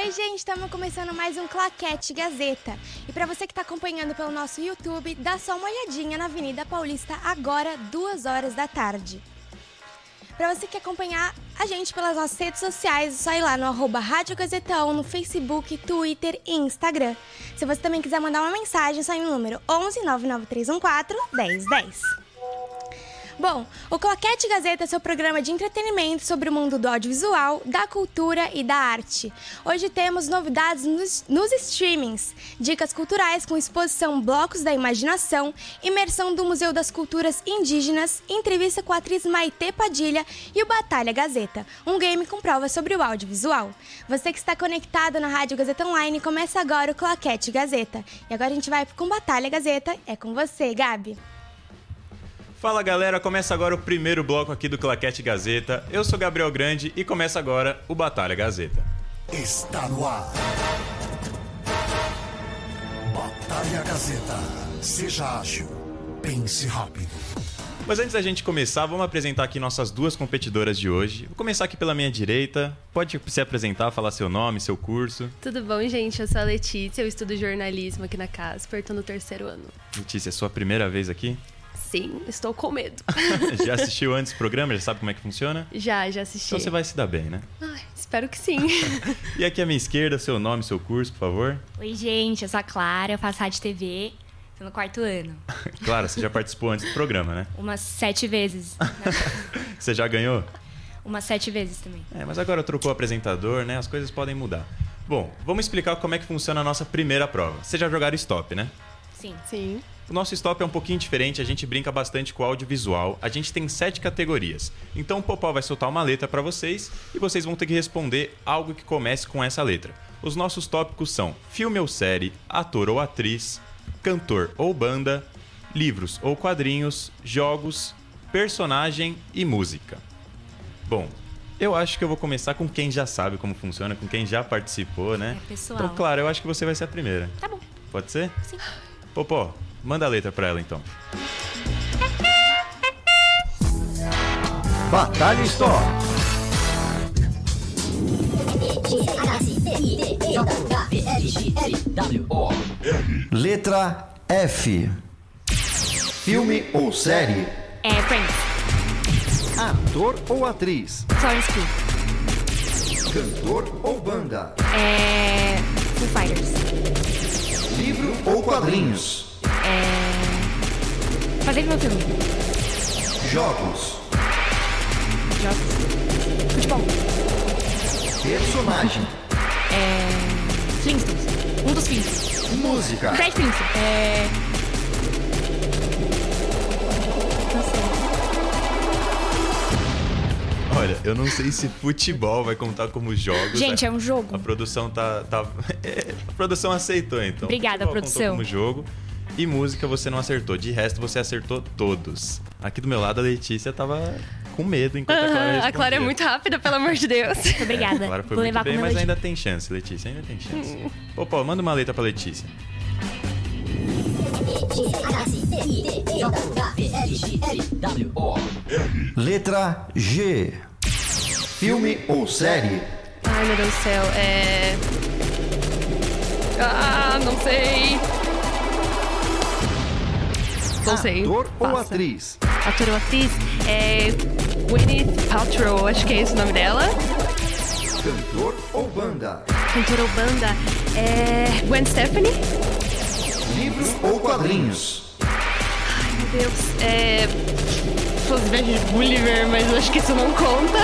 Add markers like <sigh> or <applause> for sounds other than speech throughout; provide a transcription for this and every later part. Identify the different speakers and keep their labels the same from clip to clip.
Speaker 1: Oi, gente, estamos começando mais um Claquete Gazeta. E para você que está acompanhando pelo nosso YouTube, dá só uma olhadinha na Avenida Paulista agora, duas horas da tarde. Para você que quer acompanhar a gente pelas nossas redes sociais, é só ir lá no arroba Rádio Gazeta 1 no Facebook, Twitter e Instagram. Se você também quiser mandar uma mensagem, só no número 11 99314 1010. Bom, o Claquete Gazeta é seu programa de entretenimento sobre o mundo do audiovisual, da cultura e da arte. Hoje temos novidades nos, nos streamings, dicas culturais com exposição Blocos da Imaginação, imersão do Museu das Culturas Indígenas, entrevista com a atriz Maite Padilha e o Batalha Gazeta, um game com provas sobre o audiovisual. Você que está conectado na Rádio Gazeta Online, começa agora o Claquete Gazeta. E agora a gente vai com Batalha Gazeta. É com você, Gabi.
Speaker 2: Fala galera, começa agora o primeiro bloco aqui do Claquete Gazeta. Eu sou Gabriel Grande e começa agora o Batalha Gazeta.
Speaker 3: Está no ar. Batalha Gazeta. Seja ágil. Pense rápido.
Speaker 2: Mas antes da gente começar, vamos apresentar aqui nossas duas competidoras de hoje. Vou começar aqui pela minha direita. Pode se apresentar, falar seu nome, seu curso.
Speaker 4: Tudo bom, gente? Eu sou a Letícia, eu estudo jornalismo aqui na Casper, tô no terceiro ano.
Speaker 2: Letícia, é sua primeira vez aqui?
Speaker 4: Sim, estou com medo. <laughs>
Speaker 2: Já assistiu antes o programa? Já sabe como é que funciona?
Speaker 4: já, já assisti.
Speaker 2: Então você vai se dar bem, né?
Speaker 4: Ai, espero que sim. <laughs>
Speaker 2: E aqui à minha esquerda, seu nome, seu curso, por favor.
Speaker 5: Oi, gente, eu sou a Clara, eu faço rádio TV, tô no quarto ano. <laughs>
Speaker 2: Claro, você já participou antes do programa, né?
Speaker 5: Umas sete vezes.
Speaker 2: Você já ganhou?
Speaker 5: Umas sete vezes também.
Speaker 2: É, mas agora trocou o apresentador, né? As coisas podem mudar. Bom, vamos explicar como é que funciona a nossa primeira prova. Vocês já jogaram stop, né?
Speaker 5: Sim.
Speaker 4: sim.
Speaker 2: O nosso stop é um pouquinho diferente, a gente brinca bastante com o audiovisual. A gente tem sete categorias. Então o Popó vai soltar uma letra para vocês e vocês vão ter que responder algo que comece com essa letra. Os nossos tópicos são filme ou série, ator ou atriz, cantor ou banda, livros ou quadrinhos, jogos, personagem e música. Bom, eu acho que eu vou começar com quem já sabe como funciona, com quem já participou, né?
Speaker 5: É, pessoal.
Speaker 2: Então, claro, eu acho que você vai ser a primeira.
Speaker 5: Tá bom.
Speaker 2: Pode ser?
Speaker 5: Sim.
Speaker 2: Popó, manda a letra pra ela então.
Speaker 6: Batalha Store. Letra F. Filme ou série?
Speaker 5: É, Friends.
Speaker 6: Ator ou atriz?
Speaker 5: Florence Pugh.
Speaker 6: Cantor ou banda?
Speaker 5: É. Foo Fighters.
Speaker 6: Livro ou quadrinhos?
Speaker 5: É. Fazer meu filme.
Speaker 6: Jogos.
Speaker 5: Jogos. Futebol.
Speaker 6: Personagem.
Speaker 5: É. Flintstones. Um dos Flintstones.
Speaker 6: Música.
Speaker 5: Fred Flintstone. É. Não sei.
Speaker 2: Olha, eu não sei se futebol vai contar como jogos.
Speaker 5: Gente, é um jogo.
Speaker 2: A produção tá. tá... <laughs> a produção aceitou, então.
Speaker 5: Obrigada,
Speaker 2: Futebol contou
Speaker 5: produção.
Speaker 2: como jogo. E música você não acertou. De resto, você acertou todos. Aqui do meu lado, a Letícia tava com medo enquanto a Clara respondia.
Speaker 4: a Clara é muito rápida, pelo amor de Deus.
Speaker 5: Muito obrigada.
Speaker 2: A Clara foi
Speaker 5: Vou
Speaker 2: muito
Speaker 5: levar
Speaker 2: bem, mas ainda tem chance, Letícia. Ainda tem chance. Ô, Pô, manda uma letra pra Letícia.
Speaker 6: Letra G. Filme ou série?
Speaker 4: Ai, meu Deus do céu, é. Ah, não sei. Não sei.
Speaker 6: Ator ou
Speaker 4: Passa.
Speaker 6: atriz?
Speaker 4: Ator ou atriz? É. Gwyneth Paltrow, acho que é esse o nome dela.
Speaker 6: Cantor ou banda?
Speaker 4: Cantora ou banda? É. Gwen Stefani?
Speaker 6: Livro ou quadrinhos?
Speaker 4: Meu Deus. É. Inclusive de Gulliver, mas acho que isso não conta.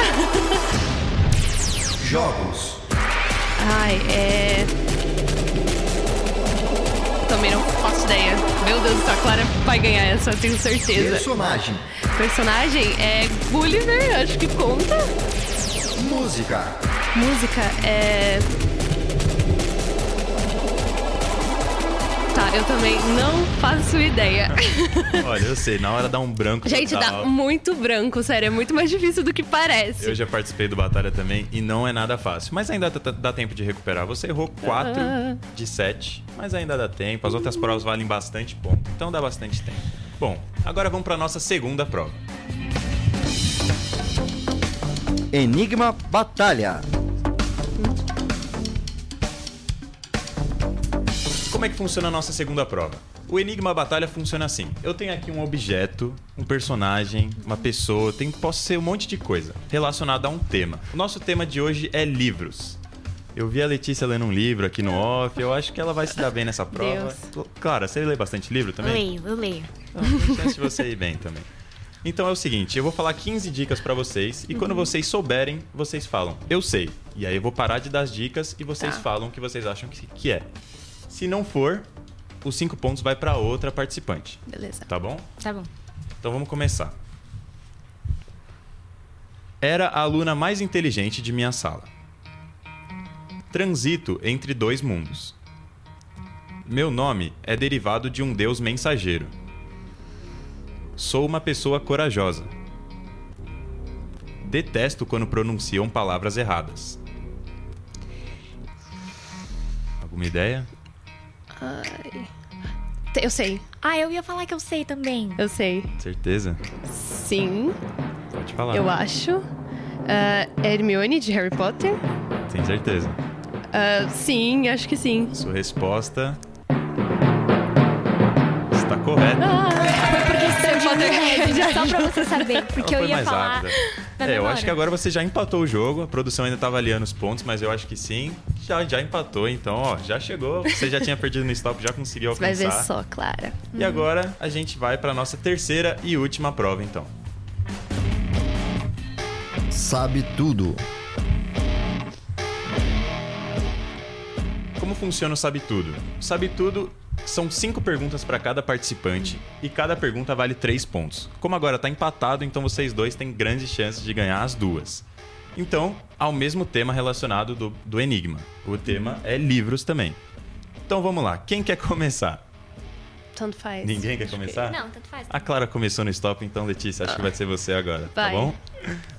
Speaker 6: Jogos.
Speaker 4: Ai, é. Também não faço ideia. Meu Deus, a Clara vai ganhar essa, eu tenho certeza.
Speaker 6: Personagem.
Speaker 4: Personagem é Gulliver, acho que conta.
Speaker 6: Música.
Speaker 4: Música é. Eu também não faço ideia. <laughs>
Speaker 2: Olha, eu sei, na hora dá um branco
Speaker 4: Gente, dá
Speaker 2: total.
Speaker 4: muito branco, sério. É muito mais difícil do que parece.
Speaker 2: Eu já participei do Batalha também e não é nada fácil. Mas ainda dá, dá tempo de recuperar. Você errou 4
Speaker 4: Ah.
Speaker 2: de 7, mas ainda dá tempo. As outras provas valem bastante ponto, então dá bastante tempo. Bom, agora vamos para nossa segunda prova.
Speaker 6: Enigma Batalha.
Speaker 2: Como é que funciona a nossa segunda prova? O Enigma Batalha funciona assim. Eu tenho aqui um objeto, um personagem, uma pessoa, tem, posso ser um monte de coisa relacionada a um tema. O nosso tema de hoje é livros. Eu vi a Letícia lendo um livro aqui no off, eu acho que ela vai se dar bem nessa prova. Clara, você lê bastante livro
Speaker 5: Eu
Speaker 2: também?
Speaker 5: leio, eu leio.
Speaker 2: Então, tem chance de você ir bem também. Então é o seguinte, eu vou falar 15 dicas pra vocês e quando vocês souberem, vocês falam, eu sei. E aí eu vou parar de dar as dicas e vocês
Speaker 4: Tá.
Speaker 2: falam o que vocês acham que, que é. Se não for, os 5 pontos vai pra outra participante,
Speaker 4: Beleza.
Speaker 2: tá bom?
Speaker 5: Tá bom.
Speaker 2: Então vamos começar. Era a aluna mais inteligente de minha sala. Transito entre dois mundos. Meu nome é derivado de um deus mensageiro. Sou uma pessoa corajosa. Detesto quando pronunciam palavras erradas. Alguma ideia?
Speaker 4: Eu sei,
Speaker 5: Ah, eu ia falar que eu sei também.
Speaker 4: eu sei.
Speaker 2: Certeza?
Speaker 4: Sim,
Speaker 2: Pode falar.
Speaker 4: eu acho. Ah, Hermione de Harry Potter?
Speaker 2: Tem certeza.
Speaker 4: Ah, sim, acho que sim.
Speaker 2: Sua resposta está correta.
Speaker 5: Porque
Speaker 4: Potterhead,
Speaker 5: só pra você saber. Porque eu ia
Speaker 2: mais
Speaker 5: falar.
Speaker 2: É, eu acho que agora você já empatou o jogo. A produção ainda tá avaliando os pontos, mas eu acho que sim. Já, já empatou, então, ó, já chegou. Você já tinha perdido no stop, já conseguiu
Speaker 4: Você vai
Speaker 2: alcançar.
Speaker 4: ver só, Clara.
Speaker 2: E agora a gente vai para nossa terceira e última prova, então.
Speaker 6: Sabe tudo.
Speaker 2: Como funciona o Sabe Tudo? Sabe Tudo são cinco perguntas para cada participante e cada pergunta vale três pontos. Como agora tá empatado, então vocês dois têm grandes chances de ganhar as duas. Então, ao mesmo tema relacionado do, do Enigma. O tema é livros também. Então vamos lá, quem quer começar?
Speaker 4: Tanto faz.
Speaker 2: Ninguém quer começar?
Speaker 5: Não, tanto faz.
Speaker 2: A Clara começou no stop, então Letícia, acho que vai ser você agora, tá
Speaker 4: Vai.
Speaker 2: bom?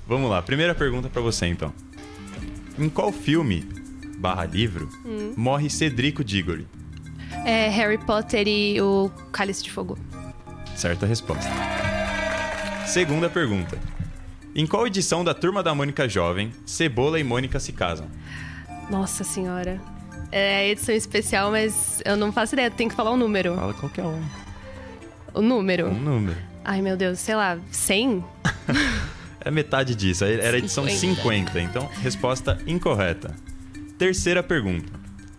Speaker 2: Vamos lá, primeira pergunta pra você então. Em qual filme, barra livro,
Speaker 4: Hum.
Speaker 2: morre Cedrico Diggory?
Speaker 4: É Harry Potter e o Cálice de Fogo.
Speaker 2: Certa resposta. Segunda pergunta. Em qual edição da Turma da Mônica Jovem, Cebola e Mônica se casam?
Speaker 4: Nossa senhora. É edição especial, mas eu não faço ideia. Tem que falar o número.
Speaker 2: Fala qualquer um.
Speaker 4: O número.
Speaker 2: Um número.
Speaker 4: Ai, meu Deus, sei lá, 100? <laughs>
Speaker 2: É metade disso. Era edição
Speaker 4: 50.
Speaker 2: 50, então resposta incorreta. Terceira pergunta.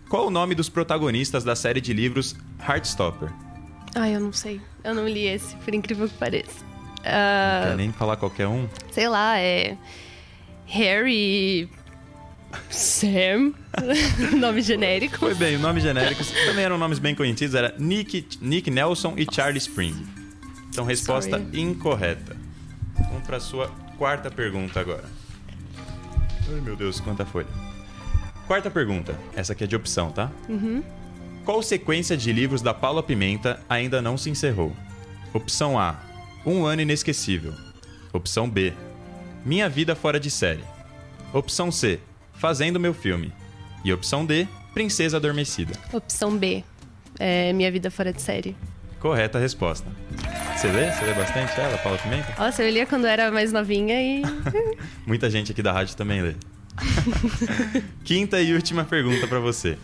Speaker 2: Qual o nome dos protagonistas da série de livros Heartstopper?
Speaker 4: Ai, eu não sei. Eu não li esse, por incrível que pareça.
Speaker 2: Não
Speaker 4: Ah,
Speaker 2: quer nem falar qualquer um?
Speaker 4: sei lá, é. Harry. Sam. <laughs> Nome genérico.
Speaker 2: Foi bem, o nome genérico também eram nomes bem conhecidos, era Nick, Nick Nelson e Charlie Spring. Então, resposta
Speaker 4: Sorry.
Speaker 2: incorreta. Vamos para sua quarta pergunta agora. Ai, meu Deus, quanta folha. Quarta pergunta. Essa aqui é de opção, tá? Qual sequência de livros da Paula Pimenta ainda não se encerrou? Opção A. Um ano inesquecível. Opção B. Minha vida fora de série. Opção C. Fazendo meu filme. E opção D. Princesa Adormecida.
Speaker 4: Opção B. É Minha Vida Fora de Série.
Speaker 2: Correta resposta. Você lê? Você lê bastante ela, Paula Pimenta?
Speaker 4: Nossa, eu lia quando era mais novinha e. <laughs>
Speaker 2: Muita gente aqui da rádio também lê. <laughs> Quinta e última pergunta pra você.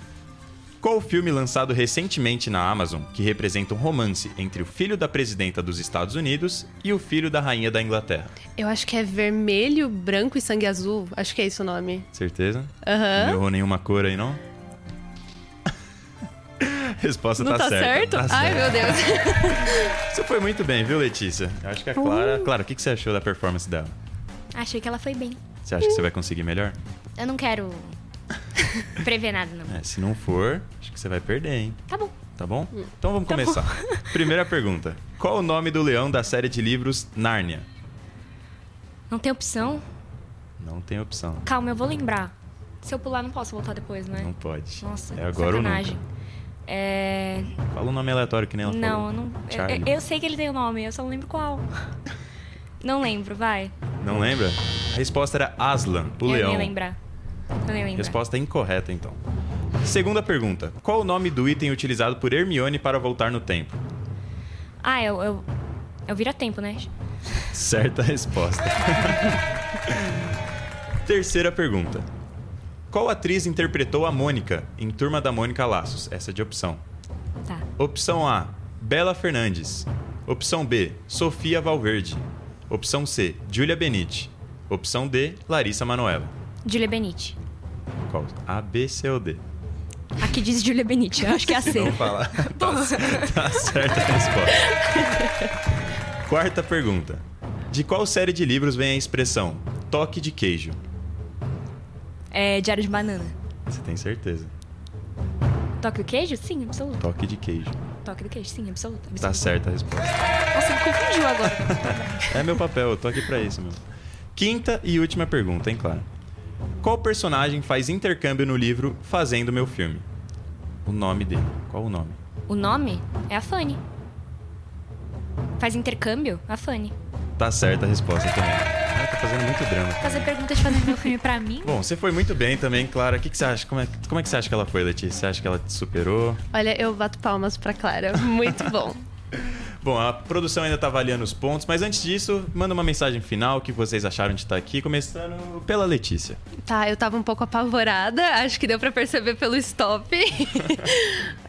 Speaker 2: Qual o filme lançado recentemente na Amazon que representa um romance entre o filho da presidenta dos Estados Unidos e o filho da rainha da Inglaterra?
Speaker 4: Eu acho que é vermelho, branco e sangue azul. Acho que é esse o nome.
Speaker 2: Certeza?
Speaker 4: Aham.
Speaker 2: Não errou nenhuma cor aí, não? <laughs> Resposta
Speaker 4: Não tá,
Speaker 2: certa.
Speaker 4: certo?
Speaker 2: Tá
Speaker 4: Ai, meu Deus. <laughs>
Speaker 2: Você foi muito bem, viu, Letícia? Eu acho que a Clara. Clara, o que você achou da performance dela?
Speaker 5: Achei que ela foi bem.
Speaker 2: Você acha que você vai conseguir melhor?
Speaker 5: Eu não quero <laughs> prever nada, não.
Speaker 2: É, se não for, acho que você vai perder, hein?
Speaker 5: Tá bom.
Speaker 2: Tá bom? Então vamos
Speaker 5: Tá
Speaker 2: começar. <laughs> Primeira pergunta. Qual o nome do leão da série de livros Nárnia?
Speaker 5: Não tem opção?
Speaker 2: Não tem opção.
Speaker 5: Calma, eu vou lembrar. Se eu pular, não posso voltar depois, né?
Speaker 2: Não pode.
Speaker 5: Nossa,
Speaker 2: é agora
Speaker 5: sacanagem.
Speaker 2: ou nunca.
Speaker 5: É.
Speaker 2: Fala um nome aleatório que nem ela
Speaker 5: Não,
Speaker 2: falou.
Speaker 5: eu não. Eu, eu sei que ele tem o nome, eu só não lembro qual. <laughs> não lembro, vai.
Speaker 2: Não lembra? A resposta era Aslan, o
Speaker 5: eu
Speaker 2: leão.
Speaker 5: nem lembrar. Eu nem lembrar.
Speaker 2: Resposta incorreta, então. Segunda pergunta. Qual o nome do item utilizado por Hermione para voltar no tempo?
Speaker 5: Ah, eu. Eu, eu vira tempo, né?
Speaker 2: Certa <laughs> resposta. Terceira pergunta. Qual atriz interpretou a Mônica em Turma da Mônica Laços? Essa é de opção.
Speaker 5: Tá.
Speaker 2: Opção A, Bela Fernandes. Opção B, Sofia Valverde. Opção C, Júlia Benite. Opção D, Larissa Manoela.
Speaker 5: Julia Benite.
Speaker 2: Qual? A, B, C ou D?
Speaker 5: Aqui diz Julia Benite, eu acho que é a C.
Speaker 2: Não fala. <laughs> Tá, tá certa a resposta. Quarta pergunta. De qual série de livros vem a expressão toque de queijo?
Speaker 5: É Diário de Banana.
Speaker 2: Você tem certeza?
Speaker 5: Toque do queijo? Sim, absoluto.
Speaker 2: Toque de queijo.
Speaker 5: Toque do queijo? Sim, absoluto. absoluto.
Speaker 2: Tá certa a resposta.
Speaker 5: Nossa, me confundiu agora.
Speaker 2: É meu papel, eu tô aqui pra isso, meu. Quinta e última pergunta, hein, Clara? Qual personagem faz intercâmbio no livro Fazendo Meu Filme? O nome dele. Qual o nome?
Speaker 5: O nome é a Fanny. Faz intercâmbio? A Fanny.
Speaker 2: Tá certa a resposta também. Ah, tá fazendo muito drama.
Speaker 5: Fazer pergunta de fazer meu filme pra mim? <laughs>
Speaker 2: Bom, você foi muito bem também, Clara. O que, que você acha? Como é, como é que você acha que ela foi, Letícia? Você acha que ela te superou?
Speaker 4: Olha, eu bato palmas pra Clara. Muito bom. <laughs>
Speaker 2: Bom, a produção ainda tá avaliando os pontos, mas antes disso, manda uma mensagem final, o que vocês acharam de estar aqui, começando pela Letícia.
Speaker 4: Tá, eu tava um pouco apavorada, <laughs> acho que deu pra perceber pelo stop.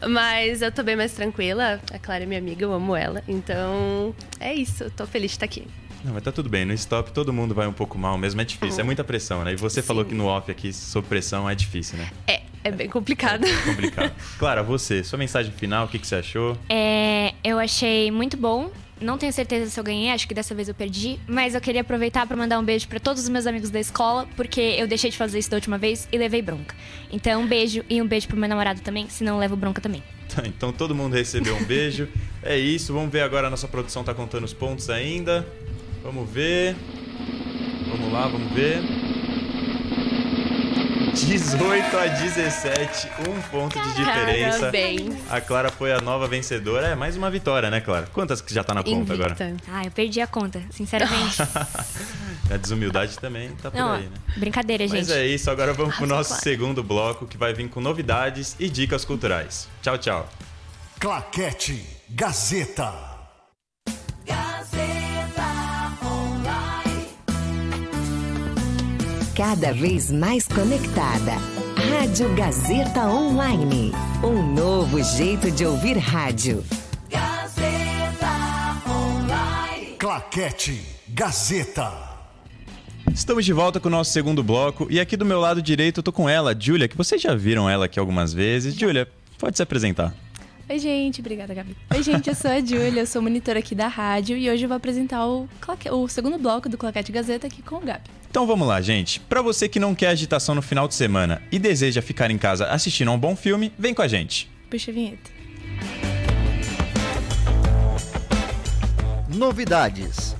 Speaker 4: Mas eu tô bem mais tranquila. A Clara é minha amiga, eu amo ela. Então, é isso. Tô feliz de estar aqui.
Speaker 2: Não, mas tá tudo bem. No stop todo mundo vai um pouco mal mesmo. É difícil, é muita pressão, né? E você falou que no off aqui, sob pressão, é difícil, né?
Speaker 4: É, é bem complicado.
Speaker 2: Complicado. <laughs> Clara, você, sua mensagem final, o que, que você achou?
Speaker 5: É, eu achei muito bom. Não tenho certeza se eu ganhei, acho que dessa vez eu perdi. Mas eu queria aproveitar pra mandar um beijo pra todos os meus amigos da escola, porque eu deixei de fazer isso da última vez e levei bronca. Então, um beijo e um beijo pro meu namorado também, senão eu levo bronca também.
Speaker 2: Tá, então todo mundo recebeu um beijo. <laughs> É isso, vamos ver agora. A nossa produção tá contando os pontos ainda. Vamos ver. Vamos lá, vamos ver. 18 a 17, um ponto de diferença.
Speaker 4: Parabéns.
Speaker 2: A Clara foi a nova vencedora. É mais uma vitória, né, Clara? Quantas que já tá na conta agora?
Speaker 4: Invicta.
Speaker 5: Ah, eu perdi a conta, sinceramente. <laughs>
Speaker 2: A desumildade também tá por
Speaker 5: Não,
Speaker 2: aí, né?
Speaker 5: brincadeira, gente.
Speaker 2: Mas é isso, agora vamos pro
Speaker 4: Arrasou,
Speaker 2: nosso segundo bloco que vai vir com novidades e dicas culturais. Tchau, tchau.
Speaker 3: Claquete Gazeta.
Speaker 7: Cada vez mais conectada. Rádio Gazeta Online. Um novo jeito de ouvir rádio.
Speaker 3: Claquete Gazeta.
Speaker 2: Estamos de volta com o nosso segundo bloco e aqui do meu lado direito eu tô com ela, Júlia, que vocês já viram ela aqui algumas vezes. Júlia, pode se apresentar.
Speaker 8: Oi, gente. Obrigada, Gabi. Oi, gente. Eu sou a Júlia, eu sou monitora aqui da rádio e hoje eu vou apresentar o, claque- o segundo bloco do Claquete Gazeta aqui com o Gabi.
Speaker 2: Então vamos lá, gente. Pra você que não quer agitação no final de semana e deseja ficar em casa assistindo a um bom filme, vem com a gente.
Speaker 8: Puxa a vinheta.
Speaker 6: Novidades.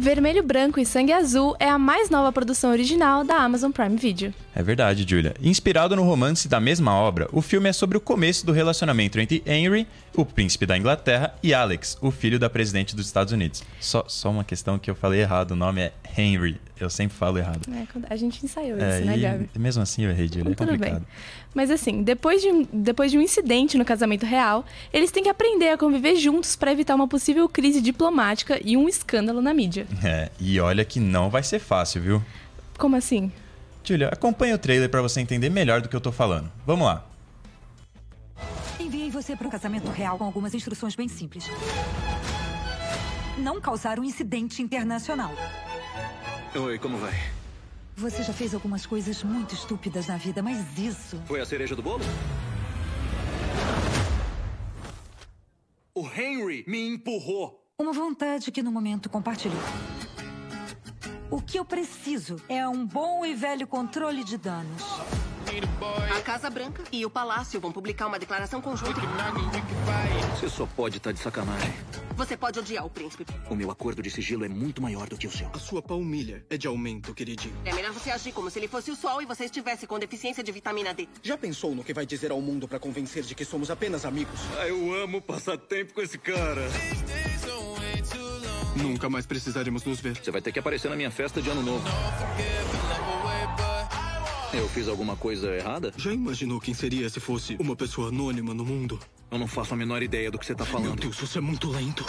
Speaker 8: Vermelho, Branco e Sangue Azul é a mais nova produção original da Amazon Prime Video.
Speaker 2: É verdade, Julia. Inspirado no romance da mesma obra, o filme é sobre o começo do relacionamento entre Henry, o príncipe da Inglaterra, e Alex, o filho da presidente dos Estados Unidos. Só, só uma questão que eu falei errado, o nome é Henry. Eu sempre falo errado.
Speaker 8: É, a gente ensaiou
Speaker 2: É,
Speaker 8: isso, né, Gabi?
Speaker 2: mesmo assim eu errei, Julia. É
Speaker 8: Tudo
Speaker 2: complicado.
Speaker 8: bem. Mas assim, depois de, um, depois de um incidente no casamento real, eles têm que aprender a conviver juntos para evitar uma possível crise diplomática e um escândalo na mídia.
Speaker 2: É, e olha que não vai ser fácil, viu?
Speaker 8: Como assim?
Speaker 2: Julia, acompanha o trailer pra você entender melhor do que eu tô falando. Vamos lá.
Speaker 9: Enviei você para um casamento real com algumas instruções bem simples. Não causar um incidente internacional.
Speaker 10: Oi, como vai?
Speaker 9: Você já fez algumas coisas muito estúpidas na vida, mas isso.
Speaker 10: Foi a cereja do bolo? O Henry me empurrou.
Speaker 9: Uma vontade que no momento compartilhou. O que eu preciso é um bom e velho controle de danos.
Speaker 11: A Casa Branca e o Palácio vão publicar uma declaração conjunta.
Speaker 10: Você só pode estar de sacanagem.
Speaker 11: Você pode odiar o príncipe.
Speaker 10: O meu acordo de sigilo é muito maior do que o seu.
Speaker 12: A sua palmilha é de aumento, queridinho.
Speaker 11: É melhor você agir como se ele fosse o sol e você estivesse com deficiência de vitamina D.
Speaker 12: Já pensou no que vai dizer ao mundo pra convencer de que somos apenas amigos?
Speaker 10: Ah, eu amo passar tempo com esse cara.
Speaker 12: Nunca mais precisaremos nos ver.
Speaker 10: Você vai ter que aparecer na minha festa de ano novo. Eu fiz alguma coisa errada?
Speaker 12: Já imaginou quem seria se fosse uma pessoa anônima no mundo?
Speaker 10: Eu não faço a menor ideia do que você tá falando.
Speaker 12: Meu Deus, você é muito lento.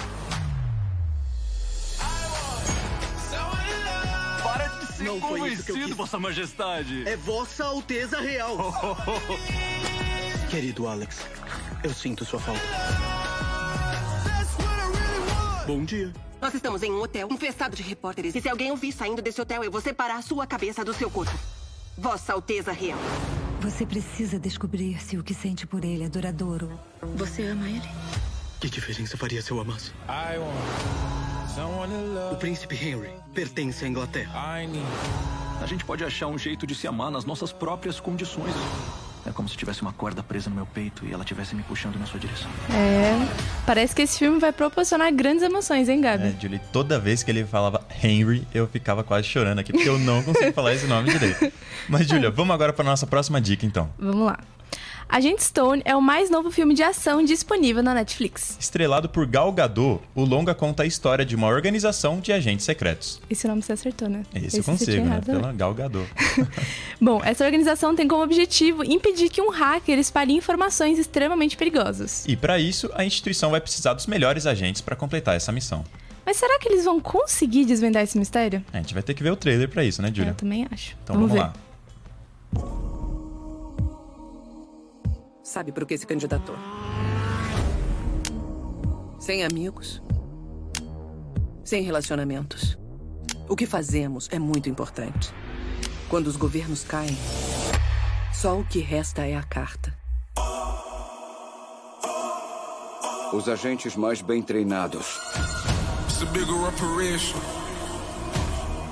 Speaker 10: Para de ser
Speaker 12: Não foi isso que eu
Speaker 10: convencido,
Speaker 12: quis.
Speaker 10: Vossa Majestade.
Speaker 12: É Vossa Alteza Real. <laughs> Querido Alex, eu sinto sua falta. Bom dia.
Speaker 11: Nós estamos em um hotel infestado de repórteres. E se alguém ouvir saindo desse hotel, eu vou separar a sua cabeça do seu corpo. Vossa Alteza Real.
Speaker 9: Você precisa descobrir se o que sente por ele é duradouro.
Speaker 11: Você ama ele?
Speaker 12: Que diferença faria se eu amasse? O príncipe Henry pertence à Inglaterra.
Speaker 10: A gente pode achar um jeito de se amar nas nossas próprias condições. É como se tivesse uma corda presa no meu peito e ela estivesse me puxando na sua direção.
Speaker 8: É. Parece que esse filme vai proporcionar grandes emoções, hein, Gabi?
Speaker 2: É, Julie, toda vez que ele falava Henry, eu ficava quase chorando aqui, porque eu não consigo falar esse nome direito. <laughs> Mas, Julia, vamos agora para nossa próxima dica, então.
Speaker 8: Vamos lá. Agente Stone é o mais novo filme de ação disponível na Netflix.
Speaker 2: Estrelado por Gal Gadot, o longa conta a história de uma organização de agentes secretos.
Speaker 8: Esse nome você acertou, né?
Speaker 2: Esse, eu
Speaker 8: você tinha
Speaker 2: consigo, né?
Speaker 8: errado,
Speaker 2: Pela Gal Gadot. <laughs>
Speaker 8: Bom, essa organização tem como objetivo impedir que um hacker espalhe informações extremamente perigosas.
Speaker 2: E para isso, a instituição vai precisar dos melhores agentes para completar essa missão.
Speaker 8: Mas será que eles vão conseguir desvendar esse mistério?
Speaker 2: A gente vai ter que ver o trailer para isso, né, Julia?
Speaker 8: Eu também acho.
Speaker 2: Então vamos,
Speaker 8: ver.
Speaker 2: lá.
Speaker 11: Sabe por que se candidatou? Sem amigos. Sem relacionamentos. O que fazemos é muito importante. Quando os governos caem, só o que resta é a carta.
Speaker 13: Os agentes mais bem treinados.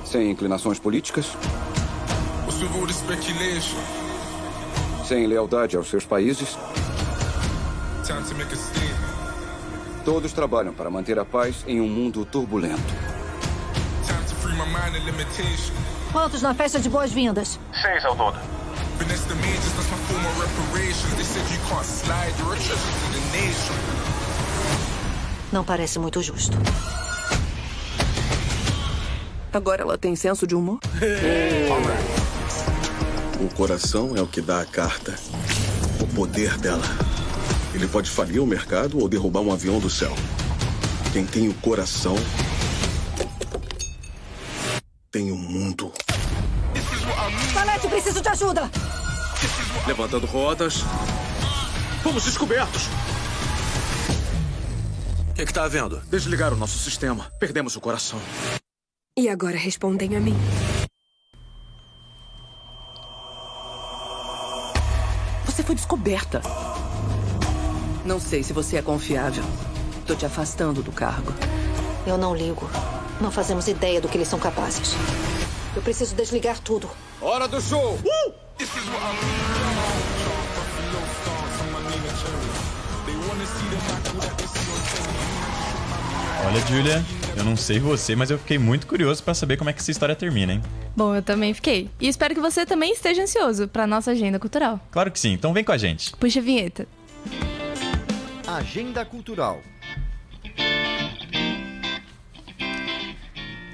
Speaker 13: Sem inclinações políticas. Sem lealdade aos seus países. Todos trabalham para manter a paz em um mundo turbulento.
Speaker 9: Quantos na festa de boas-vindas?
Speaker 13: Seis ao todo.
Speaker 9: Não parece muito justo.
Speaker 11: Agora ela tem senso de humor? <laughs>
Speaker 14: O coração é o que dá a carta. O poder dela. Ele pode falir o mercado ou derrubar um avião do céu. Quem tem o coração tem o mundo.
Speaker 9: Salete, preciso de ajuda!
Speaker 14: Levantando rodas. Fomos descobertos.
Speaker 15: O que, que tá havendo?
Speaker 14: Desligaram o nosso sistema. Perdemos o coração.
Speaker 11: E agora respondem a mim. Foi descoberta. Não sei se você é confiável. Tô te afastando do cargo.
Speaker 9: Eu não ligo. Não fazemos ideia do que eles são capazes. Eu preciso desligar tudo.
Speaker 13: Hora do show! Uh!
Speaker 2: Olha, Julia, eu não sei você, mas eu fiquei muito curioso para saber como é que essa história termina, hein?
Speaker 8: Bom, eu também fiquei. E espero que você também esteja ansioso para nossa agenda cultural.
Speaker 2: Claro que sim, então vem com a gente.
Speaker 8: Puxa a vinheta.
Speaker 6: Agenda Cultural.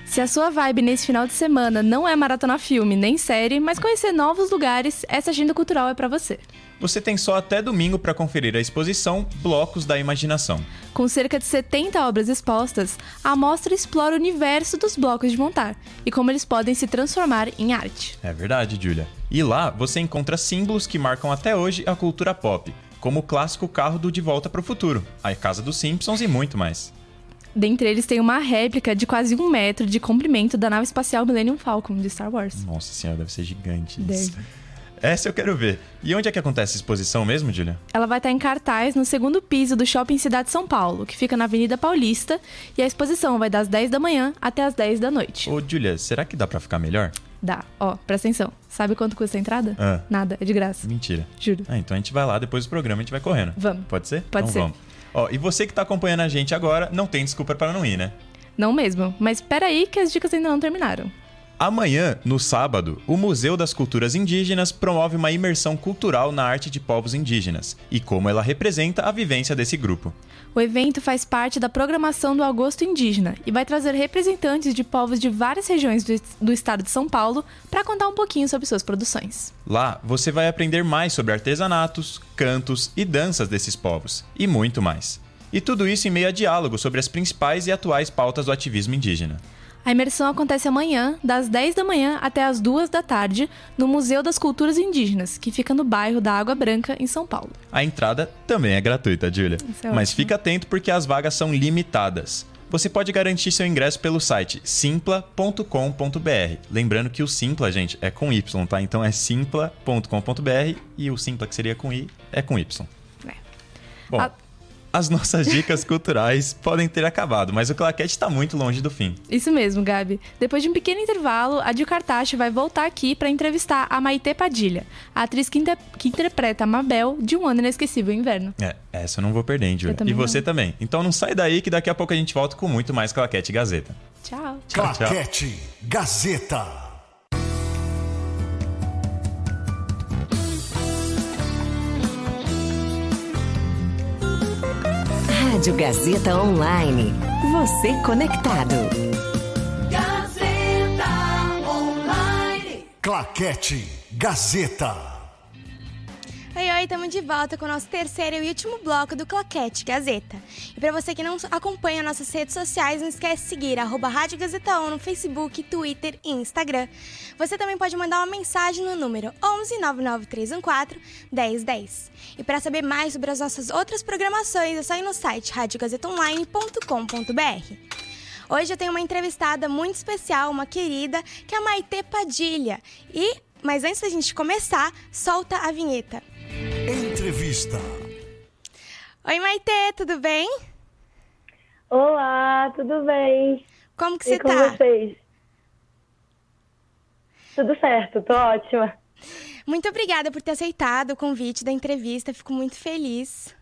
Speaker 8: Se a sua vibe nesse final de semana não é maratona filme nem série, mas conhecer novos lugares, essa agenda cultural é para você.
Speaker 2: Você tem só até domingo para conferir a exposição Blocos da Imaginação.
Speaker 8: Com cerca de 70 obras expostas, a mostra explora o universo dos blocos de montar e como eles podem se transformar em arte.
Speaker 2: É verdade, Julia. E lá você encontra símbolos que marcam até hoje a cultura pop, como o clássico carro do De Volta para o Futuro, a Casa dos Simpsons e muito mais.
Speaker 8: Dentre eles tem uma réplica de quase um metro de comprimento da nave espacial Millennium Falcon de Star Wars.
Speaker 2: Nossa senhora, deve ser gigante isso.
Speaker 8: Deve.
Speaker 2: Essa eu quero ver. E onde é que acontece a exposição mesmo, Julia?
Speaker 8: Ela vai estar em cartaz no segundo piso do Shopping Cidade São Paulo, que fica na Avenida Paulista, e a exposição vai das 10 da manhã até as 10 da noite.
Speaker 2: Ô, Julia, será que dá para ficar melhor?
Speaker 8: Dá. Ó, presta atenção. Sabe quanto custa a entrada?
Speaker 2: Ah.
Speaker 8: Nada, é de graça.
Speaker 2: Mentira.
Speaker 8: Juro.
Speaker 2: Ah, então a gente vai lá depois do programa, a gente vai correndo.
Speaker 8: Vamos.
Speaker 2: Pode ser?
Speaker 8: Pode
Speaker 2: então
Speaker 8: ser.
Speaker 2: vamos. Ó, e você que tá acompanhando a gente agora, não tem desculpa para não ir, né?
Speaker 8: Não mesmo, mas espera aí que as dicas ainda não terminaram.
Speaker 2: Amanhã, no sábado, o Museu das Culturas Indígenas promove uma imersão cultural na arte de povos indígenas e como ela representa a vivência desse grupo.
Speaker 8: O evento faz parte da programação do Agosto Indígena e vai trazer representantes de povos de várias regiões do, do estado de São Paulo para contar um pouquinho sobre suas produções.
Speaker 2: Lá, você vai aprender mais sobre artesanatos, cantos e danças desses povos, e muito mais. E tudo isso em meio a diálogo sobre as principais e atuais pautas do ativismo indígena.
Speaker 8: A imersão acontece amanhã, das 10 da manhã até as 2 da tarde, no Museu das Culturas Indígenas, que fica no bairro da Água Branca, em São Paulo.
Speaker 2: A entrada também é gratuita, Julia.
Speaker 8: É
Speaker 2: Mas
Speaker 8: ótimo.
Speaker 2: fica atento porque as vagas são limitadas. Você pode garantir seu ingresso pelo site simpla.com.br. Lembrando que o Simpla, gente, é com Y, tá? Então é simpla.com.br e o Simpla, que seria com I, é com Y. Bom,
Speaker 8: A-
Speaker 2: as nossas dicas culturais podem ter acabado, mas o claquete está muito longe do fim.
Speaker 8: Isso mesmo, Gabi. Depois de um pequeno intervalo, a Dil Cartache vai voltar aqui para entrevistar a Maite Padilha, a atriz que, inter- que interpreta a Mabel de Um Ano Inesquecível Inverno.
Speaker 2: É, essa eu não vou perder, hein, E você
Speaker 8: não.
Speaker 2: também. Então não sai daí que daqui a pouco a gente volta com muito mais Claquete e Gazeta.
Speaker 8: Tchau.
Speaker 2: Tchau, tchau.
Speaker 3: Claquete Gazeta.
Speaker 7: Rádio Gazeta Online. Você conectado.
Speaker 3: Gazeta Online. Claquete Gazeta.
Speaker 1: Oi, oi, estamos de volta com o nosso terceiro e último bloco do Claquete Gazeta. E para você que não acompanha nossas redes sociais, não esquece de seguir arroba Rádio Gazeta On no Facebook, Twitter e Instagram. Você também pode mandar uma mensagem no número 11 99314 1010. E para saber mais sobre as nossas outras programações, é só ir no site radiogazetaonline.com.br. Hoje eu tenho uma entrevistada muito especial, uma querida, que é a Maite Padilha. E, mas antes da gente começar, solta a vinheta.
Speaker 3: Entrevista.
Speaker 1: Oi, Maite, tudo bem?
Speaker 15: Olá, tudo bem?
Speaker 1: Como que
Speaker 15: E
Speaker 1: você
Speaker 15: com
Speaker 1: tá?
Speaker 15: vocês? Tudo certo, tô ótima.
Speaker 1: Muito obrigada por ter aceitado o convite da entrevista, fico muito feliz.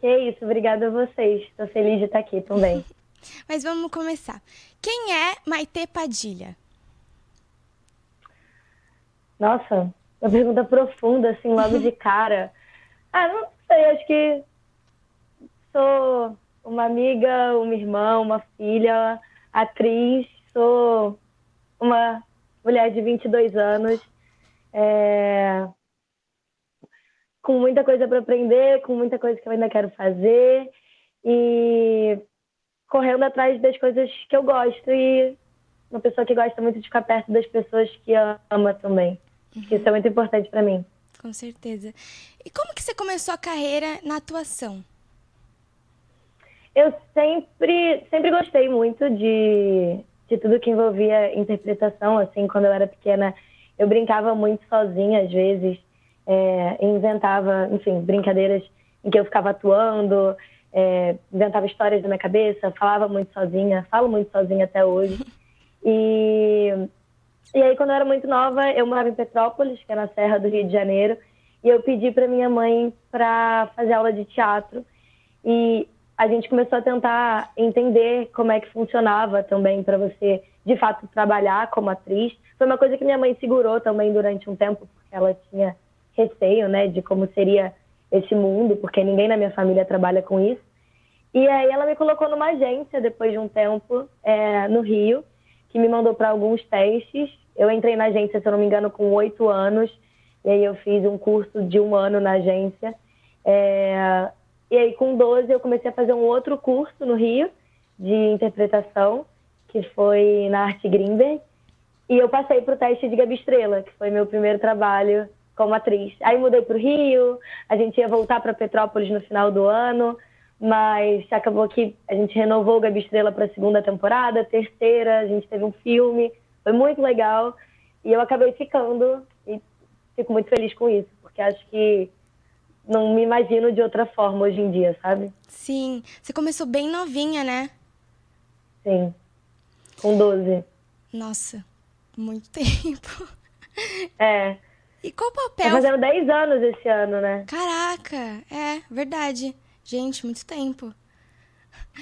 Speaker 15: Que isso, obrigada a vocês. Tô feliz de estar aqui também. <laughs>
Speaker 1: Mas vamos começar. Quem é Maite Padilha?
Speaker 15: Nossa, uma pergunta profunda, assim, logo de <laughs> cara. Ah, não sei, acho que sou uma amiga, uma irmã, uma filha, atriz, sou uma mulher de 22 anos, é, com muita coisa para aprender, com muita coisa que eu ainda quero fazer e correndo atrás das coisas que eu gosto e uma pessoa que gosta muito de ficar perto das pessoas que ama também. Que isso é muito importante para mim.
Speaker 1: Com certeza. E como que você começou a carreira na atuação?
Speaker 15: Eu sempre, sempre gostei muito de, de tudo que envolvia interpretação. Assim, quando eu era pequena, eu brincava muito sozinha, às vezes. É, inventava, enfim, brincadeiras em que eu ficava atuando, é, inventava histórias na minha cabeça, falava muito sozinha, falo muito sozinha até hoje. <laughs> E, e aí, quando eu era muito nova, eu morava em Petrópolis, que é na Serra do Rio de Janeiro, e eu pedi para minha mãe para fazer aula de teatro. E a gente começou a tentar entender como é que funcionava também para você, de fato, trabalhar como atriz. Foi uma coisa que minha mãe segurou também durante um tempo, porque ela tinha receio, né, de como seria esse mundo, porque ninguém na minha família trabalha com isso. E aí ela me colocou numa agência depois de um tempo é, no Rio, que me mandou para alguns testes. Eu entrei na agência, se eu não me engano, com oito anos. E aí eu fiz um curso de um ano na agência. É, e aí com 12 eu comecei a fazer um outro curso no Rio de interpretação, que foi na Arte Grimberg. E eu passei para o teste de Gabi Estrela, que foi meu primeiro trabalho como atriz. Aí mudei para o Rio, a gente ia voltar para Petrópolis no final do ano, mas acabou que a gente renovou o Gabi Estrela para a segunda temporada, terceira, a gente teve um filme, foi muito legal. E eu acabei ficando e fico muito feliz com isso, porque acho que não me imagino de outra forma hoje em dia, sabe?
Speaker 1: Sim, você começou bem novinha, né?
Speaker 15: Sim, com 12.
Speaker 1: Nossa. Muito <laughs> tempo.
Speaker 15: É.
Speaker 1: E qual papel?
Speaker 15: Tá fazendo 10 anos esse ano, né?
Speaker 1: Caraca, é verdade. Gente, muito tempo.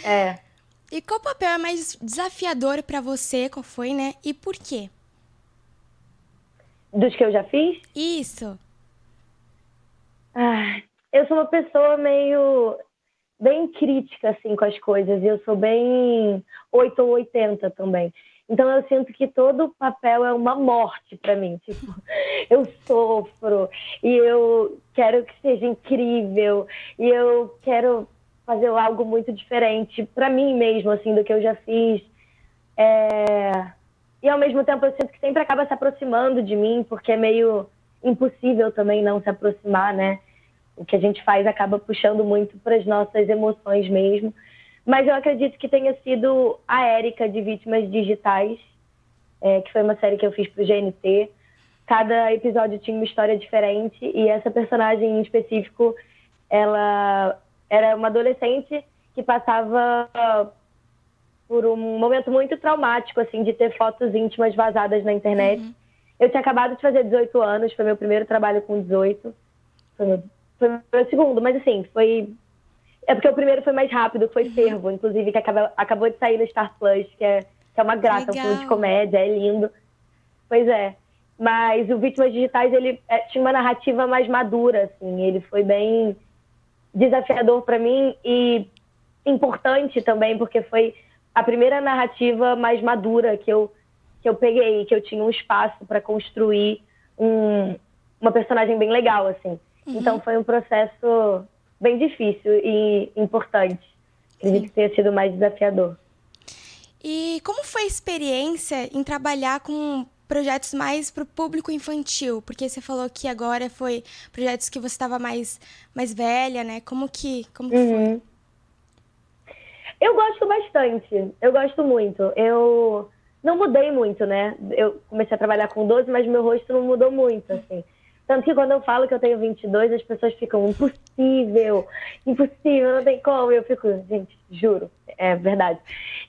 Speaker 15: É.
Speaker 1: E qual papel é mais desafiador para você? Qual foi, né? E por quê?
Speaker 15: Dos que eu já fiz?
Speaker 1: Isso.
Speaker 15: Ah, eu sou uma pessoa meio bem crítica assim com as coisas. Eu sou bem 8 ou 80 também. Então eu sinto que todo papel é uma morte para mim. Tipo, <laughs> eu sofro e eu quero que seja incrível e eu quero fazer algo muito diferente para mim mesmo, assim, do que eu já fiz. É... E ao mesmo tempo eu sinto que sempre acaba se aproximando de mim, porque é meio impossível também não se aproximar, né? O que a gente faz acaba puxando muito para as nossas emoções mesmo. Mas eu acredito que tenha sido a Érica de Vítimas Digitais, é, que foi uma série que eu fiz para o GNT. Cada episódio tinha uma história diferente e essa personagem em específico, ela era uma adolescente que passava por um momento muito traumático, assim, de ter fotos íntimas vazadas na internet. Uhum. Eu tinha acabado de fazer 18 anos, foi meu primeiro trabalho com 18. Foi meu, foi meu segundo, mas assim, foi é porque o primeiro foi mais rápido, foi uhum. Fervo, inclusive, que acabou, acabou de sair no Star Plus, que é, que é uma graça, Legal. um filme de comédia, é lindo. Pois é. Mas o Vítimas Digitais, ele é, tinha uma narrativa mais madura, assim, ele foi bem desafiador para mim e importante também, porque foi a primeira narrativa mais madura que eu, que eu peguei, que eu tinha um espaço para construir um, uma personagem bem legal, assim. Uhum. Então foi um processo bem difícil e importante. Acredito que tenha sido mais desafiador.
Speaker 1: E como foi a experiência em trabalhar com projetos mais para o público infantil? Porque você falou que agora foi projetos que você estava mais, mais velha, né? Como que, como uhum. foi?
Speaker 15: Eu gosto bastante. Eu gosto muito. Eu não mudei muito, né? Eu comecei a trabalhar com 12, mas meu rosto não mudou muito, assim. Tanto que quando eu falo que eu tenho 22, as pessoas ficam impossível, impossível, não tem como. Eu fico, gente, juro, é verdade.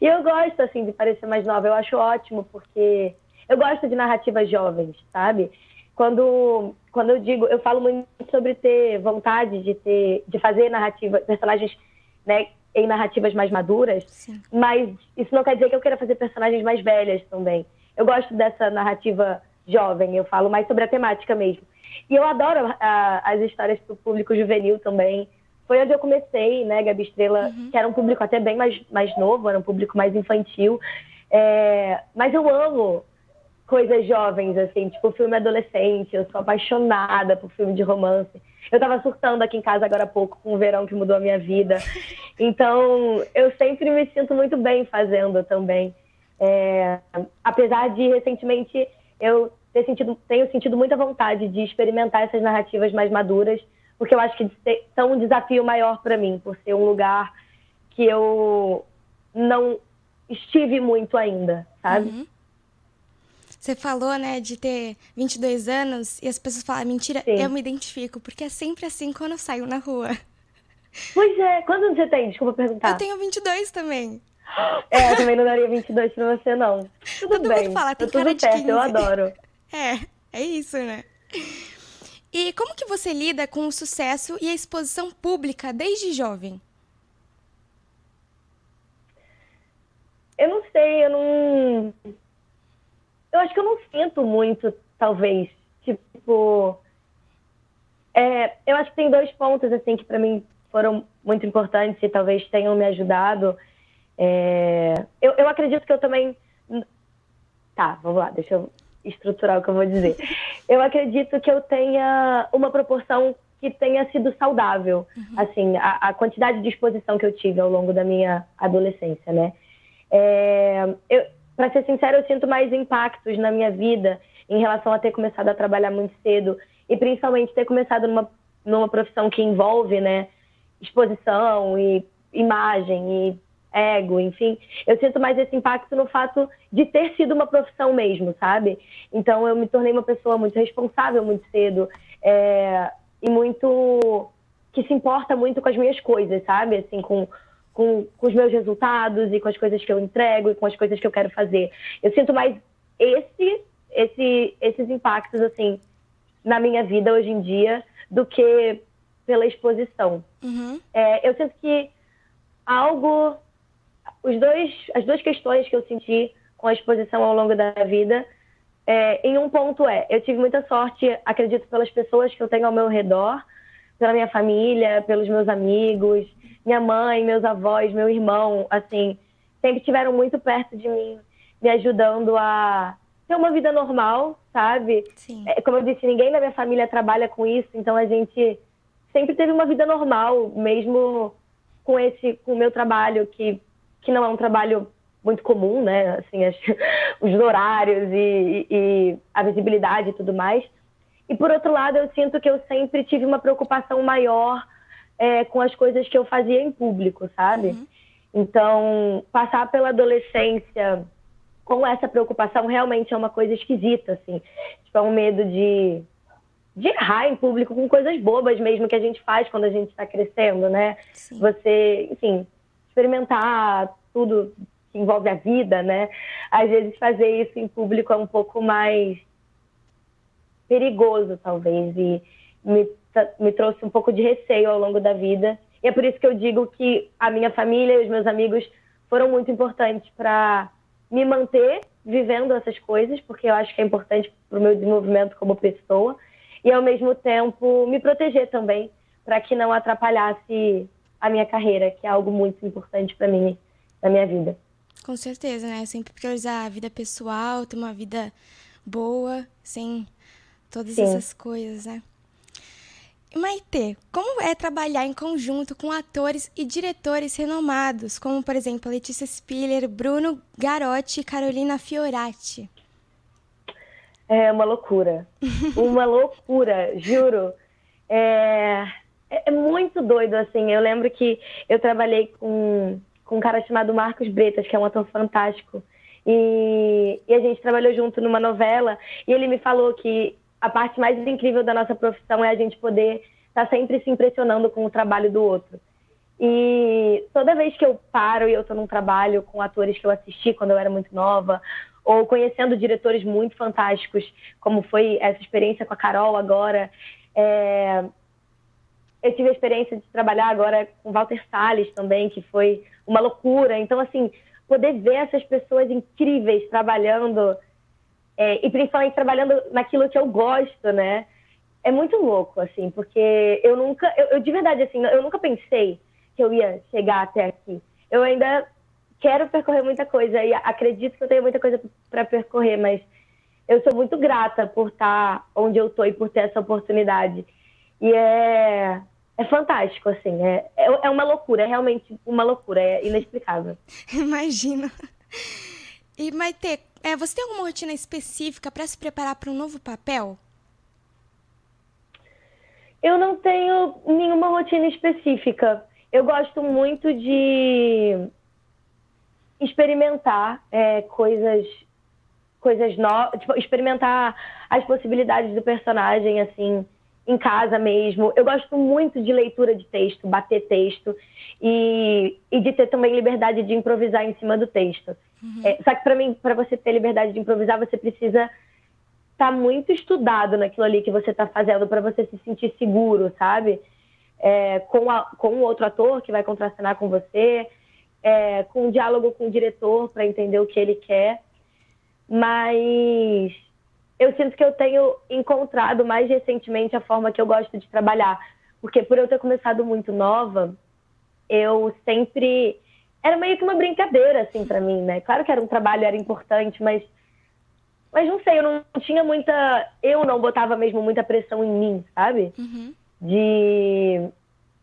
Speaker 15: E eu gosto, assim, de parecer mais nova. Eu acho ótimo, porque eu gosto de narrativas jovens, sabe? Quando, quando eu digo, eu falo muito sobre ter vontade de ter, de fazer narrativa, personagens, né, em narrativas mais maduras, Sim. mas isso não quer dizer que eu queira fazer personagens mais velhas também. Eu gosto dessa narrativa jovem, eu falo mais sobre a temática mesmo. E eu adoro a, as histórias para o público juvenil também. Foi onde eu comecei, né, Gabi Estrela, uhum. que era um público até bem mais, mais novo, era um público mais infantil. É, mas eu amo coisas jovens, assim, tipo filme adolescente. Eu sou apaixonada por filme de romance. Eu tava surtando aqui em casa agora há pouco com o verão que mudou a minha vida. <laughs> Então, eu sempre me sinto muito bem fazendo também. É, apesar de recentemente eu ter sentido, tenho sentido muita vontade de experimentar essas narrativas mais maduras, porque eu acho que são um desafio maior para mim, por ser um lugar que eu não estive muito ainda, sabe? Uhum.
Speaker 1: Você falou, né, de ter 22 anos e as pessoas falam, mentira, Sim. eu me identifico, porque é sempre assim quando eu saio na rua.
Speaker 15: Pois é, quantos você tem? Desculpa perguntar.
Speaker 1: Eu tenho 22 também.
Speaker 15: É, eu também não daria 22 pra você, não. Tudo
Speaker 1: Todo
Speaker 15: bem.
Speaker 1: mundo fala, tem cara
Speaker 15: tudo
Speaker 1: de
Speaker 15: perto,
Speaker 1: 15.
Speaker 15: eu adoro. <laughs>
Speaker 1: É, é isso, né? E como que você lida com o sucesso e a exposição pública desde jovem?
Speaker 15: Eu não sei, eu não. Eu acho que eu não sinto muito, talvez. Tipo. É, eu acho que tem dois pontos, assim, que para mim foram muito importantes e talvez tenham me ajudado. É, eu, eu acredito que eu também. Tá, vamos lá, deixa eu estruturar o que eu vou dizer. Eu acredito que eu tenha uma proporção que tenha sido saudável, uhum. assim, a, a, quantidade de exposição que eu tive ao longo da minha adolescência, né? É, Para ser sincero, eu sinto mais impactos na minha vida em relação a ter começado a trabalhar muito cedo e principalmente ter começado numa, numa profissão que envolve, né, exposição e imagem e ego, enfim. Eu sinto mais esse impacto no fato de ter sido uma profissão mesmo, sabe? Então eu me tornei uma pessoa muito responsável muito cedo é, e muito que se importa muito com as minhas coisas, sabe? Assim, com, com, com os meus resultados e com as coisas que eu entrego e com as coisas que eu quero fazer. Eu sinto mais esse esse, esses impactos, assim, na minha vida hoje em dia, do que pela exposição.
Speaker 1: Uhum.
Speaker 15: É, eu sinto que algo, os dois, as duas questões que eu senti com a exposição ao longo da vida, é, em um ponto é, eu tive muita sorte, acredito, pelas pessoas que eu tenho ao meu redor, pela minha família, pelos meus amigos, minha mãe, meus avós, meu irmão, assim, sempre estiveram muito perto de mim, me ajudando a ter uma vida normal, sabe?
Speaker 1: Sim.
Speaker 15: É, como eu disse, ninguém na minha família trabalha com isso, então a gente sempre teve uma vida normal, mesmo com esse, com o meu trabalho que que não é um trabalho muito comum, né? Assim, as, <laughs> os horários e, e a visibilidade e tudo mais. E por outro lado, eu sinto que eu sempre tive uma preocupação maior é, com as coisas que eu fazia em público, sabe?
Speaker 1: Uhum.
Speaker 15: Então, passar pela adolescência com essa preocupação realmente é uma coisa esquisita, assim. Tipo, é um medo de, de errar em público com coisas bobas mesmo que a gente faz quando a gente está crescendo, né?
Speaker 1: Sim.
Speaker 15: Você, enfim, experimentar tudo que envolve a vida, né? Às vezes fazer isso em público é um pouco mais perigoso, talvez, e me, me trouxe um pouco de receio ao longo da vida. E é por isso que eu digo que a minha família e os meus amigos foram muito importantes para me manter vivendo essas coisas, porque eu acho que é importante para o meu desenvolvimento como pessoa, e ao mesmo tempo me proteger também, para que não atrapalhasse a minha carreira, que é algo muito importante para mim na minha vida.
Speaker 1: Com certeza, né? Sempre priorizar a vida pessoal, ter uma vida boa, sem todas
Speaker 15: Sim.
Speaker 1: essas coisas, né? Maite, como é trabalhar em conjunto com atores e diretores renomados, como, por exemplo, Letícia Spiller, Bruno Garotti e Carolina Fiorati?
Speaker 15: É uma loucura. <laughs> uma loucura, juro. É, é é muito doido, assim. Eu lembro que eu trabalhei com, com um cara chamado Marcos Bretas, que é um ator fantástico. E, e a gente trabalhou junto numa novela. E ele me falou que a parte mais incrível da nossa profissão é a gente poder estar sempre se impressionando com o trabalho do outro. E toda vez que eu paro e eu estou num trabalho com atores que eu assisti quando eu era muito nova, ou conhecendo diretores muito fantásticos, como foi essa experiência com a Carol agora, é, eu tive a experiência de trabalhar agora com Walter Salles também, que foi uma loucura. Então, assim, poder ver essas pessoas incríveis trabalhando, é, e principalmente trabalhando naquilo que eu gosto, né? É muito louco, assim, porque eu nunca, eu, eu de verdade, assim, eu nunca pensei que eu ia chegar até aqui. Eu ainda quero percorrer muita coisa e acredito que eu tenho muita coisa para percorrer, mas eu sou muito grata por estar onde eu tô e por ter essa oportunidade. E é, é fantástico, assim, é, é, é uma loucura, é realmente uma loucura, é inexplicável. <laughs>
Speaker 1: Imagina. E, Maite, é, você tem alguma rotina específica para se preparar para um novo papel?
Speaker 15: Eu não tenho nenhuma rotina específica. Eu gosto muito de experimentar é, coisas coisas novas, tipo, experimentar as possibilidades do personagem, assim, em casa mesmo. Eu gosto muito de leitura de texto, bater texto e, e de ter também liberdade de improvisar em cima do texto.
Speaker 1: Uhum.
Speaker 15: É, só que para mim, para você ter liberdade de improvisar, você precisa estar tá muito estudado naquilo ali que você está fazendo para você se sentir seguro, sabe? É, com, a, com o outro ator que vai contracenar com você, é, com um diálogo com o diretor para entender o que ele quer. Mas eu sinto que eu tenho encontrado mais recentemente a forma que eu gosto de trabalhar. Porque por eu ter começado muito nova, eu sempre. Era meio que uma brincadeira, assim, para mim, né? Claro que era um trabalho, era importante, mas. Mas não sei, eu não tinha muita. Eu não botava mesmo muita pressão em mim, sabe?
Speaker 1: Uhum.
Speaker 15: De.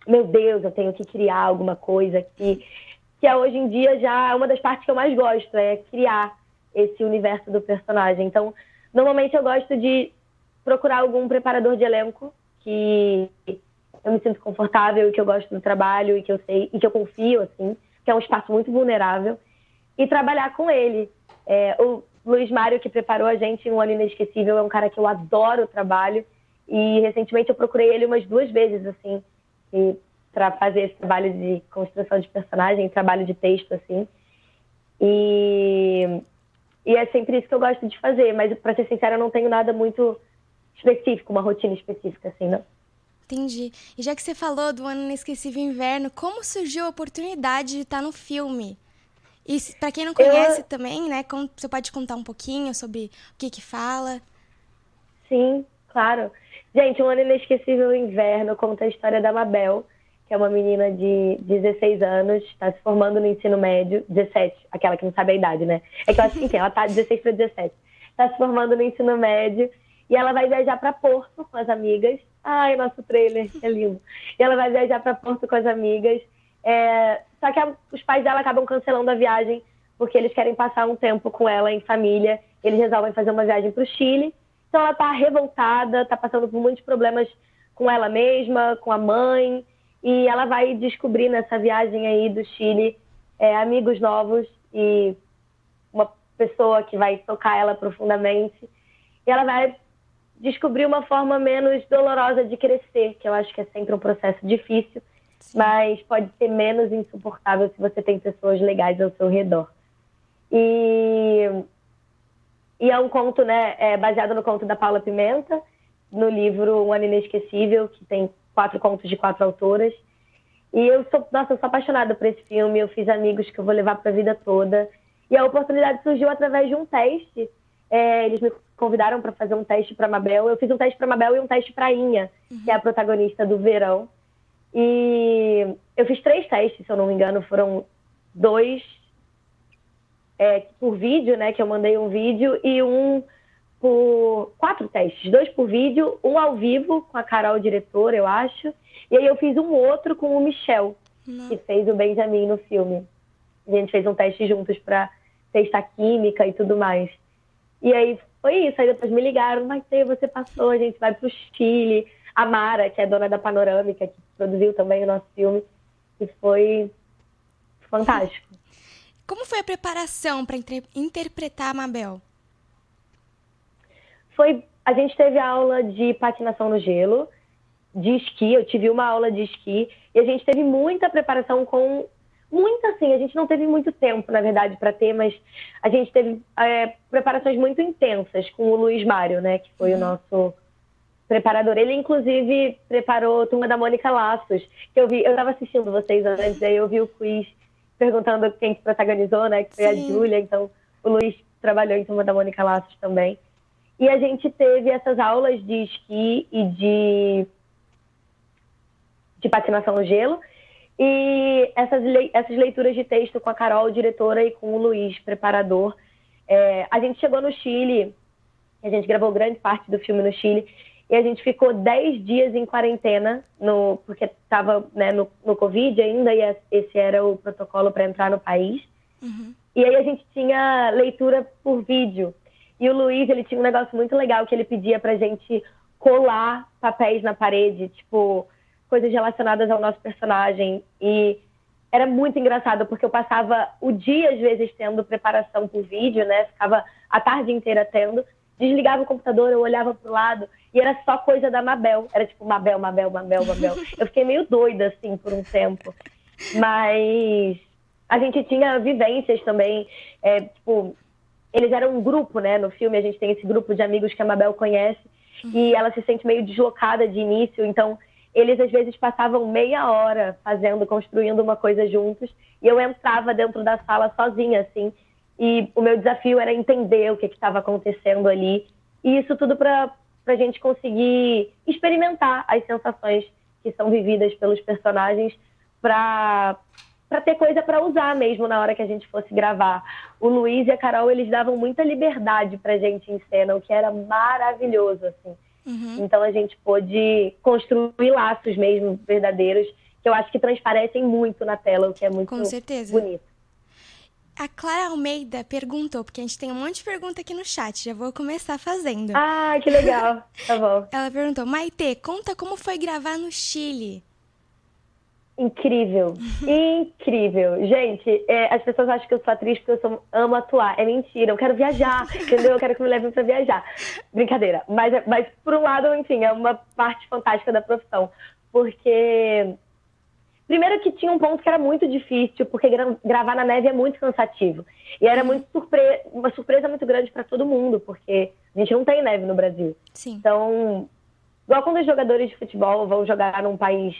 Speaker 15: Meu Deus, eu tenho que criar alguma coisa aqui. Que é, hoje em dia já é uma das partes que eu mais gosto, é criar esse universo do personagem. Então, normalmente eu gosto de procurar algum preparador de elenco que eu me sinto confortável que eu gosto do trabalho e que eu sei e que eu confio, assim, que é um espaço muito vulnerável, e trabalhar com ele. É, o Luiz Mário, que preparou a gente em Um Ano Inesquecível, é um cara que eu adoro o trabalho, e recentemente eu procurei ele umas duas vezes, assim, para fazer esse trabalho de construção de personagem, trabalho de texto, assim. E E é sempre isso que eu gosto de fazer, mas para ser sincera, eu não tenho nada muito específico, uma rotina específica, assim, não.
Speaker 1: Entendi. E já que você falou do Ano Inesquecível Inverno, como surgiu a oportunidade de estar no filme? E para quem não conhece eu... também, né, você pode contar um pouquinho sobre o que que fala?
Speaker 15: Sim, claro. Gente, Um Ano Inesquecível Inverno conta a história da Mabel, que é uma menina de 16 anos, está se formando no ensino médio, 17, aquela que não sabe a idade, né? É que eu acho que, ela tá 16 para 17. Está se formando no ensino médio e ela vai viajar para Porto com as amigas. Ai, nosso trailer, é lindo. E ela vai viajar para Porto com as amigas. É... Só que a... os pais dela acabam cancelando a viagem porque eles querem passar um tempo com ela em família. Eles resolvem fazer uma viagem para o Chile. Então ela está revoltada, está passando por muitos problemas com ela mesma, com a mãe. E ela vai descobrir nessa viagem aí do Chile é, amigos novos e uma pessoa que vai tocar ela profundamente. E ela vai descobrir uma forma menos dolorosa de crescer, que eu acho que é sempre um processo difícil, Sim. mas pode ser menos insuportável se você tem pessoas legais ao seu redor. E, e é um conto, né, é baseado no conto da Paula Pimenta, no livro Um Ano Inesquecível, que tem quatro contos de quatro autoras. E eu sou, nossa, eu sou apaixonada por esse filme, eu fiz amigos que eu vou levar para a vida toda. E a oportunidade surgiu através de um teste. É, eles me convidaram para fazer um teste para Mabel. Eu fiz um teste para Mabel e um teste para Inha, uhum. que é a protagonista do Verão. E eu fiz três testes, se eu não me engano, foram dois é, por vídeo, né? Que eu mandei um vídeo e um por quatro testes, dois por vídeo, um ao vivo com a Carol, diretora, eu acho. E aí eu fiz um outro com o Michel, que fez o Benjamin no filme. A gente fez um teste juntos para testar química e tudo mais. E aí foi isso. Aí depois me ligaram, mas você passou, a gente vai pro Chile. A Mara, que é dona da Panorâmica, que produziu também o nosso filme, e foi fantástico.
Speaker 1: Como foi a preparação para interpretar a Mabel?
Speaker 15: Foi, a gente teve aula de patinação no gelo, de esqui, eu tive uma aula de esqui, e a gente teve muita preparação com muito assim, a gente não teve muito tempo, na verdade, para ter, mas a gente teve é, preparações muito intensas com o Luiz Mário, né, que foi uhum. o nosso preparador. Ele, inclusive, preparou Turma da Mônica Laços, que eu vi, eu estava assistindo vocês antes, aí eu vi o quiz perguntando quem que protagonizou, né, que foi Sim. a Júlia, então o Luiz trabalhou em Turma da Mônica Laços também. E a gente teve essas aulas de esqui e de, de patinação no gelo, e essas, essas leituras de texto com a Carol, diretora, e com o Luiz, preparador. É, a gente chegou no Chile, a gente gravou grande parte do filme no Chile, e a gente ficou 10 dias em quarentena, no, porque estava né, no, no Covid ainda, e esse era o protocolo para entrar no país. Uhum. E aí a gente tinha leitura por vídeo. E o Luiz, ele tinha um negócio muito legal que ele pedia pra gente colar papéis na parede, tipo, coisas relacionadas ao nosso personagem. E era muito engraçado, porque eu passava o dia, às vezes, tendo preparação por vídeo, né? Ficava a tarde inteira tendo. Desligava o computador, eu olhava pro lado e era só coisa da Mabel. Era tipo Mabel, Mabel, Mabel, Mabel. Eu fiquei meio doida, assim, por um tempo. Mas a gente tinha vivências também. É, tipo, eles eram um grupo, né? No filme a gente tem esse grupo de amigos que a Mabel conhece. E ela se sente meio deslocada de início, então eles às vezes passavam meia hora fazendo, construindo uma coisa juntos, e eu entrava dentro da sala sozinha, assim, e o meu desafio era entender o que estava acontecendo ali, e isso tudo para a gente conseguir experimentar as sensações que são vividas pelos personagens para para ter coisa para usar mesmo na hora que a gente fosse gravar. O Luiz e a Carol, eles davam muita liberdade pra gente em cena, o que era maravilhoso, assim. Uhum. Então a gente pôde construir laços mesmo verdadeiros, que eu acho que transparecem muito na tela, o que é muito
Speaker 1: Com certeza.
Speaker 15: bonito.
Speaker 1: A Clara Almeida perguntou, porque a gente tem um monte de pergunta aqui no chat, já vou começar fazendo.
Speaker 15: Ah, que legal. <laughs> tá bom.
Speaker 1: Ela perguntou: Maite, conta como foi gravar no Chile.
Speaker 15: Incrível, incrível. Gente, é, as pessoas acham que eu sou atriz porque eu sou, amo atuar. É mentira, eu quero viajar, <laughs> entendeu? Eu quero que me levem para viajar. Brincadeira. Mas, mas, por um lado, enfim, é uma parte fantástica da profissão. Porque Primeiro que tinha um ponto que era muito difícil, porque gra gravar na neve é muito cansativo. E era muito surpre uma surpresa muito grande para todo mundo, porque a gente não tem neve no Brasil.
Speaker 1: Sim.
Speaker 15: Então, igual quando os jogadores de futebol vão jogar num país,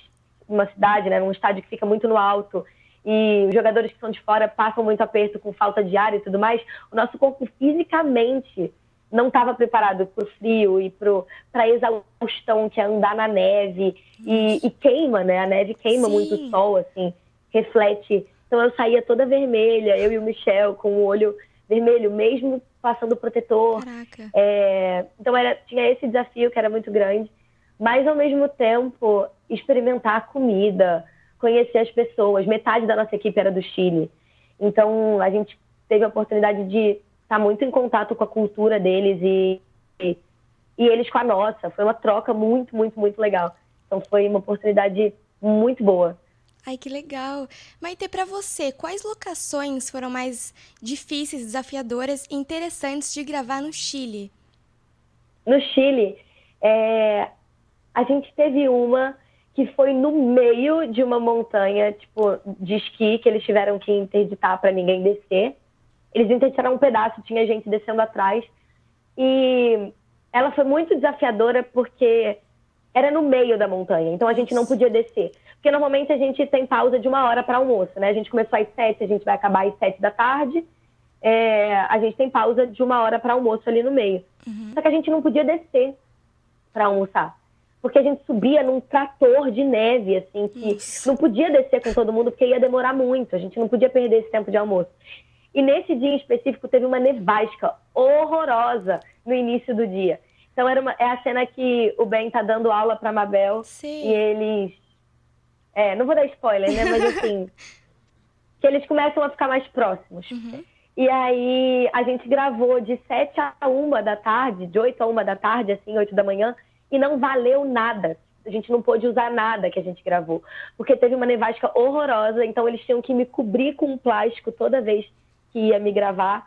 Speaker 15: numa cidade, né, num estádio que fica muito no alto, e os jogadores que são de fora passam muito aperto com falta de ar e tudo mais, o nosso corpo fisicamente não estava preparado para o frio e para a exaustão que é andar na neve e, e, queima, né? A neve queima Sim. muito o sol, assim, reflete. Então eu saía toda vermelha, eu e o Michel com o olho vermelho, mesmo passando protetor. É, então era, tinha esse desafio que era muito grande, mas ao mesmo tempo experimentar a comida, conhecer as pessoas. Metade da nossa equipe era do Chile, então a gente teve a oportunidade de está muito em contato com a cultura deles e, e, e, eles com a nossa. Foi uma troca muito, muito, muito legal. Então foi uma oportunidade muito boa.
Speaker 1: Ai, que legal. Maite, para você, quais locações foram mais difíceis, desafiadoras e interessantes de gravar no Chile?
Speaker 15: No Chile, é, a gente teve uma que foi no meio de uma montanha, tipo, de esqui, que eles tiveram que interditar para ninguém descer. Eles interditaram um pedaço, tinha gente descendo atrás. E ela foi muito desafiadora porque era no meio da montanha, então a gente não podia descer. Porque normalmente a gente tem pausa de uma hora para almoço, né? A gente começou às sete, a gente vai acabar às sete da tarde. É, a gente tem pausa de uma hora para almoço ali no meio. Uhum. Só que a gente não podia descer para almoçar. Porque a gente subia num trator de neve, assim, que Isso. não podia descer com todo mundo porque ia demorar muito. A gente não podia perder esse tempo de almoço. E nesse dia em específico teve uma nevasca horrorosa no início do dia. Então era uma, é a cena que o Ben tá dando aula para Mabel Sim. e eles é, não vou dar spoiler, né, mas assim, <laughs> que eles começam a ficar mais próximos. Uhum. E aí a gente gravou de 7 a 1 da tarde, de 8 a 1 da tarde, assim, 8 da manhã, e não valeu nada. A gente não pôde usar nada que a gente gravou. Porque teve uma nevasca horrorosa, então eles tinham que me cobrir com um plástico toda vez que ia me gravar.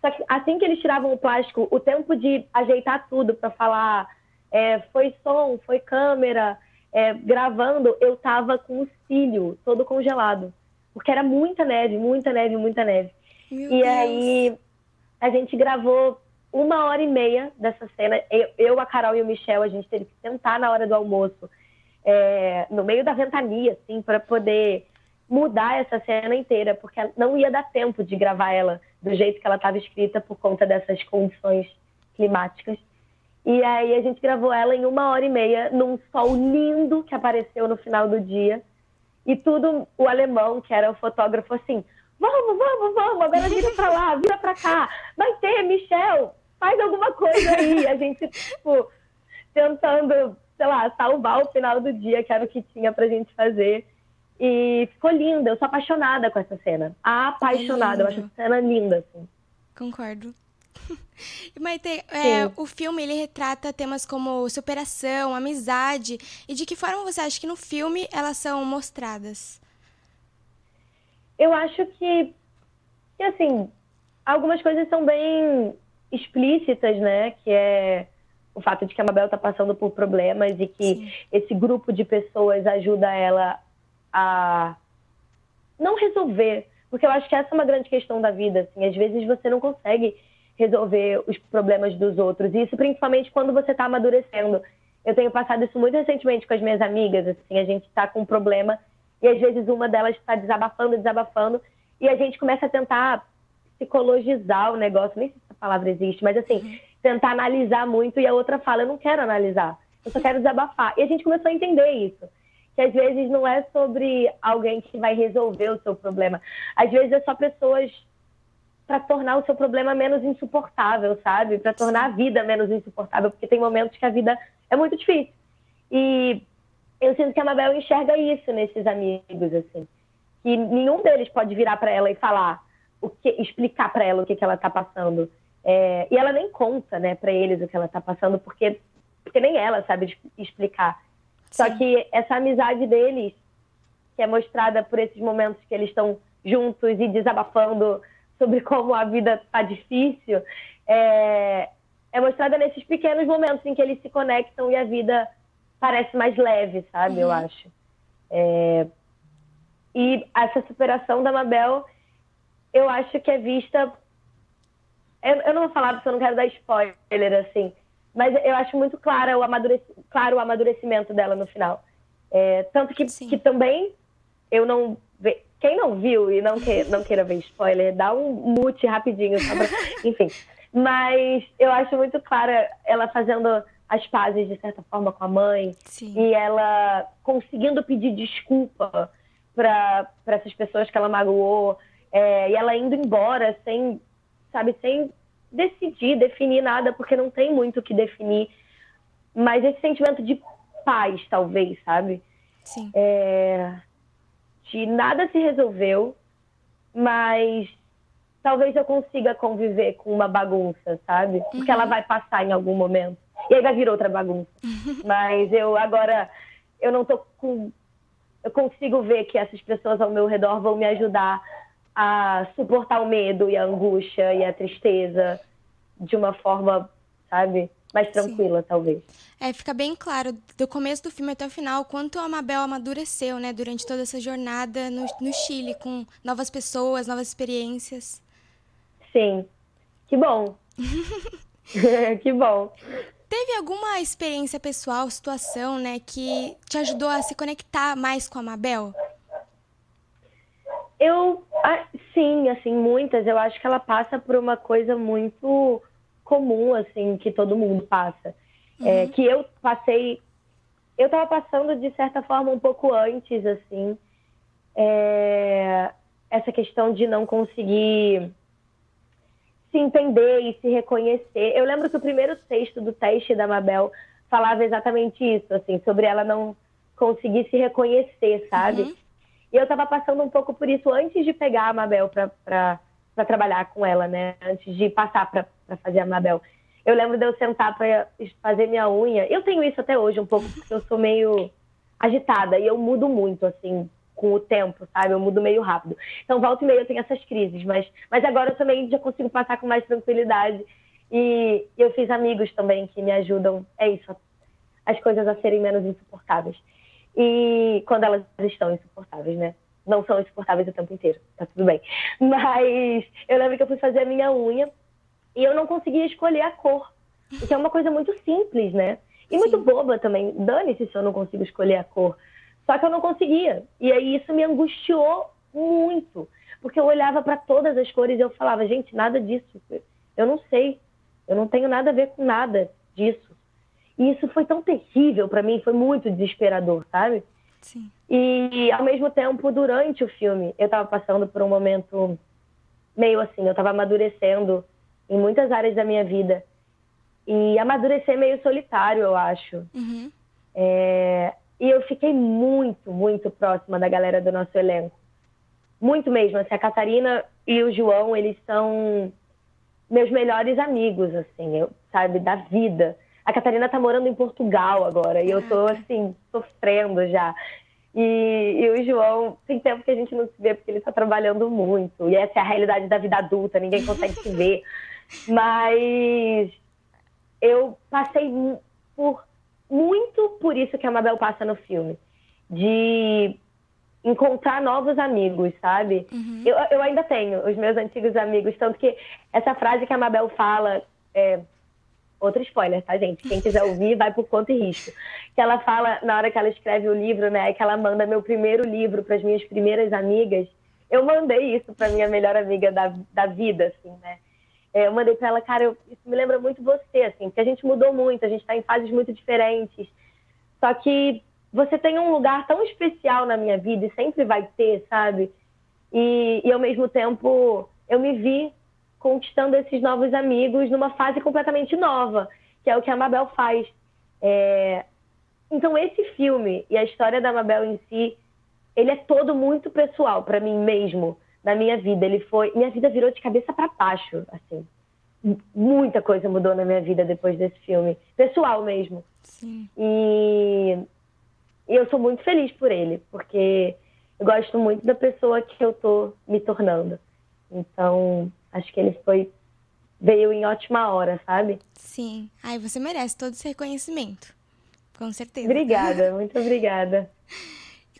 Speaker 15: Só que assim que eles tiravam o plástico, o tempo de ajeitar tudo para falar é, foi som, foi câmera, é, gravando, eu tava com o cílio todo congelado. Porque era muita neve, muita neve, muita neve. Meu e Deus. aí a gente gravou uma hora e meia dessa cena. Eu, a Carol e o Michel, a gente teve que sentar na hora do almoço, é, no meio da ventania, assim, para poder mudar essa cena inteira, porque não ia dar tempo de gravar ela do jeito que ela estava escrita por conta dessas condições climáticas. E aí a gente gravou ela em uma hora e meia, num sol lindo que apareceu no final do dia. E tudo, o alemão, que era o fotógrafo, assim, vamos, vamos, vamos, agora vira pra lá, vira pra cá. Vai ter, Michel, faz alguma coisa aí. A <laughs> gente, tipo, tentando, sei lá, salvar o final do dia, que era o que tinha pra gente fazer. E ficou linda, eu sou apaixonada com essa cena. Apaixonada, é eu acho essa cena linda, assim.
Speaker 1: Concordo. E <laughs> Maite, é, o filme ele retrata temas como superação, amizade. E de que forma você acha que no filme elas são mostradas?
Speaker 15: Eu acho que, que assim, algumas coisas são bem explícitas, né? Que é o fato de que a Mabel está passando por problemas e que Sim. esse grupo de pessoas ajuda ela a não resolver, porque eu acho que essa é uma grande questão da vida, assim, às vezes você não consegue resolver os problemas dos outros, e isso principalmente quando você está amadurecendo. Eu tenho passado isso muito recentemente com as minhas amigas, assim, a gente está com um problema e às vezes uma delas está desabafando, desabafando, e a gente começa a tentar psicologizar o negócio, nem sei se essa palavra existe, mas assim, uhum. tentar analisar muito e a outra fala, eu não quero analisar, eu só quero desabafar. E a gente começou a entender isso que às vezes não é sobre alguém que vai resolver o seu problema. Às vezes é só pessoas para tornar o seu problema menos insuportável, sabe? Para tornar a vida menos insuportável, porque tem momentos que a vida é muito difícil. E eu sinto que a Mabel enxerga isso nesses amigos, assim. Que nenhum deles pode virar para ela e falar, o que, explicar para ela o que, que ela está passando. É, e ela nem conta, né, para eles o que ela está passando, porque, porque nem ela sabe explicar. Só que essa amizade deles, que é mostrada por esses momentos que eles estão juntos e desabafando sobre <laughs> como a vida tá difícil, é, é mostrada nesses pequenos momentos em que eles se conectam e a vida parece mais leve, sabe? Uhum. Eu acho. É, e essa superação da Mabel, eu acho que é vista. Eu, eu não vou falar porque eu não quero dar spoiler, assim, mas eu acho muito claro o, amadurec... claro o amadurecimento dela no final. É, tanto que, que também eu não. Ve... Quem não viu e não, que... não queira ver spoiler, dá um mute rapidinho, pra... <laughs> enfim. Mas eu acho muito clara ela fazendo as pazes, de certa forma, com a mãe.
Speaker 1: Sim.
Speaker 15: E ela conseguindo pedir desculpa para essas pessoas que ela magoou. É, e ela indo embora sem, sabe, sem decidir, definir nada, porque não tem muito o que definir. Mas esse sentimento de paz, talvez, sabe?
Speaker 1: Sim.
Speaker 15: É, de nada se resolveu, mas talvez eu consiga conviver com uma bagunça, sabe? Porque
Speaker 1: Uhum.
Speaker 15: ela vai passar em algum momento. E aí vai vir outra bagunça. <laughs> Mas eu agora, eu não tô com. Eu consigo ver que essas pessoas ao meu redor vão me ajudar a suportar o medo e a angústia e a tristeza de uma forma, sabe, mais tranquila, talvez.
Speaker 1: É, fica bem claro, do começo do filme até o final, quanto a Mabel amadureceu, né, durante toda essa jornada no, no Chile, com novas pessoas, novas experiências.
Speaker 15: Sim. Que bom. <laughs> <laughs> que bom.
Speaker 1: Teve alguma experiência pessoal, situação, né, que te ajudou a se conectar mais com a Mabel?
Speaker 15: Eu, ah, sim, assim, muitas. Eu acho que ela passa por uma coisa muito comum, assim, que todo mundo passa. É, que eu passei. Eu tava passando, de certa forma, um pouco antes, assim. é, essa questão de não conseguir se entender e se reconhecer. Eu lembro que o primeiro texto do teste da Mabel falava exatamente isso, assim, sobre ela não conseguir se reconhecer, sabe? E eu tava passando um pouco por isso antes de pegar a Mabel pra trabalhar com ela, né? Antes de passar pra fazer a Mabel. Eu lembro de eu sentar pra fazer minha unha. Eu tenho isso até hoje um pouco, porque eu sou meio agitada e eu mudo muito, assim, com o tempo, sabe? Eu mudo meio rápido. Então, volta e meia eu tenho essas crises, mas, mas agora eu também já consigo passar com mais tranquilidade. E eu fiz amigos também que me ajudam, é isso, as coisas a serem menos insuportáveis. E quando elas estão insuportáveis, né? Não são insuportáveis o tempo inteiro, tá tudo bem. Mas eu lembro que eu fui fazer a minha unha e eu não conseguia escolher a cor. Que é uma coisa muito simples, né? E muito boba também. Dane-se se eu não consigo escolher a cor. Só que eu não conseguia. E aí isso me angustiou muito. Porque eu olhava para todas as cores e eu falava, gente, nada disso. Eu não sei. Eu não tenho nada a ver com nada disso. E isso foi tão terrível para mim, foi muito desesperador, sabe?
Speaker 1: Sim.
Speaker 15: E ao mesmo tempo, durante o filme, eu tava passando por um momento meio assim, eu tava amadurecendo em muitas áreas da minha vida. E amadurecer meio solitário, eu acho.
Speaker 1: Uhum.
Speaker 15: É, E eu fiquei muito, muito próxima da galera do nosso elenco. Muito mesmo. Assim, a Catarina e o João, eles são meus melhores amigos, assim, eu, sabe, da vida. A Catarina tá morando em Portugal agora e eu tô, assim, sofrendo já. E, e o João, tem tempo que a gente não se vê porque ele tá trabalhando muito. E essa é a realidade da vida adulta, ninguém consegue se ver. <laughs> Mas eu passei por muito por isso que a Mabel passa no filme. De encontrar novos amigos, sabe? Eu, eu ainda tenho os meus antigos amigos, tanto que essa frase que a Mabel fala, é, outro spoiler, tá, gente? Quem quiser ouvir, vai por conta e risco. Que ela fala, na hora que ela escreve o livro, né, que ela manda meu primeiro livro para as minhas primeiras amigas. Eu mandei isso para minha melhor amiga da, da vida, assim, né? É, eu mandei para ela, cara, eu- isso me lembra muito você, assim, porque a gente mudou muito, a gente está em fases muito diferentes. Só que você tem um lugar tão especial na minha vida e sempre vai ter, sabe? E, e ao mesmo tempo eu me vi conquistando esses novos amigos numa fase completamente nova, que é o que a Mabel faz. É, Então esse filme e a história da Mabel em si, ele é todo muito pessoal para mim mesmo, na minha vida. Ele foi, minha vida virou de cabeça para baixo, assim. Muita coisa mudou na minha vida depois desse filme, pessoal mesmo.
Speaker 1: Sim.
Speaker 15: E, e eu sou muito feliz por ele, porque eu gosto muito da pessoa que eu tô me tornando. Então, acho que ele foi veio em ótima hora, sabe?
Speaker 1: Sim. Ai, você merece todo esse reconhecimento. Com certeza.
Speaker 15: Obrigada, <laughs> muito obrigada.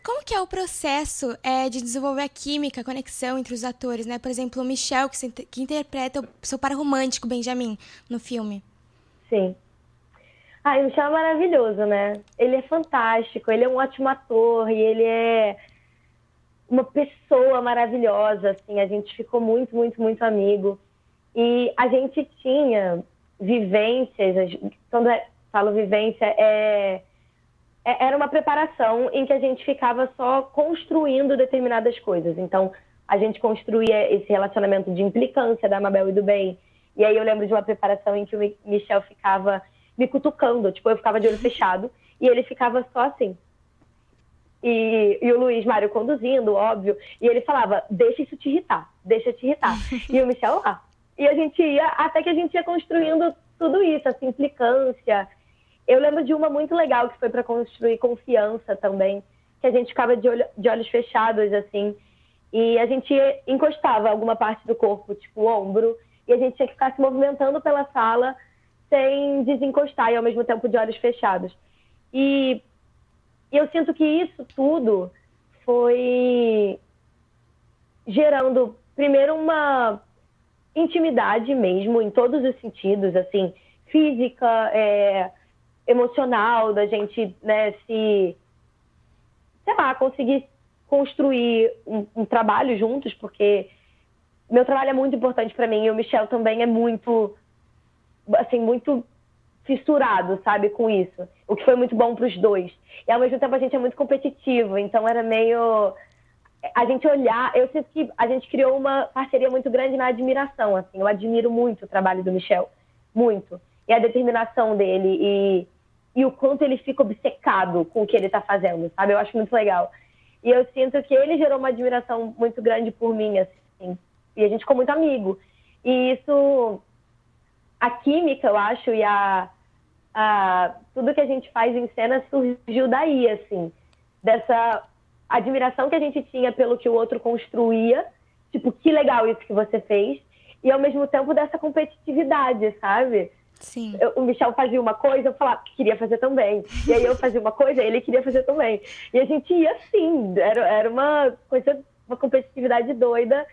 Speaker 1: como que é o processo é, de desenvolver a química, a conexão entre os atores, né? Por exemplo, o Michel, que, se, que interpreta o seu par romântico, Benjamin, no filme.
Speaker 15: Sim. Ah, o Michel é maravilhoso, né? Ele é fantástico, ele é um ótimo ator e ele é uma pessoa maravilhosa, assim. A gente ficou muito, muito, muito amigo. E a gente tinha vivências, quando eu falo vivência, é, é, era uma preparação em que a gente ficava só construindo determinadas coisas. Então, a gente construía esse relacionamento de implicância da Mabel e do bem. E aí eu lembro de uma preparação em que o Michel ficava me cutucando, tipo, eu ficava de olho fechado e ele ficava só assim. E, e o Luiz Mário conduzindo, óbvio, e ele falava: Deixa isso te irritar, deixa te irritar. <laughs> e o Michel lá. E a gente ia, até que a gente ia construindo tudo isso, essa implicância. Eu lembro de uma muito legal que foi para construir confiança também, que a gente ficava de, olho, de olhos fechados, assim, e a gente encostava alguma parte do corpo, tipo o ombro, e a gente tinha que ficar se movimentando pela sala sem desencostar e ao mesmo tempo de olhos fechados. E eu sinto que isso tudo foi gerando, primeiro, uma intimidade mesmo, em todos os sentidos, assim, física, é, emocional, da gente né, se, sei lá, conseguir construir um, um trabalho juntos, porque meu trabalho é muito importante para mim e o Michel também é muito, assim, muito fissurado, sabe, com isso. O que foi muito bom para os dois. E ao mesmo tempo a gente é muito competitivo, então era meio a gente olhar, eu sinto que a gente criou uma parceria muito grande na admiração, assim. Eu admiro muito o trabalho do Michel, muito. E a determinação dele e, e o quanto ele fica obcecado com o que ele está fazendo, sabe? Eu acho muito legal. E eu sinto que ele gerou uma admiração muito grande por mim, assim. E a gente ficou muito amigo. E isso, a química, eu acho, e a, tudo que a gente faz em cena surgiu daí, assim, dessa admiração que a gente tinha pelo que o outro construía, tipo, que legal isso que você fez, e ao mesmo tempo dessa competitividade, sabe?
Speaker 1: Sim.
Speaker 15: Eu, o Michel fazia uma coisa, eu falava que queria fazer também. E aí eu fazia uma coisa, ele queria fazer também. E a gente ia assim, era, era uma coisa, uma competitividade doida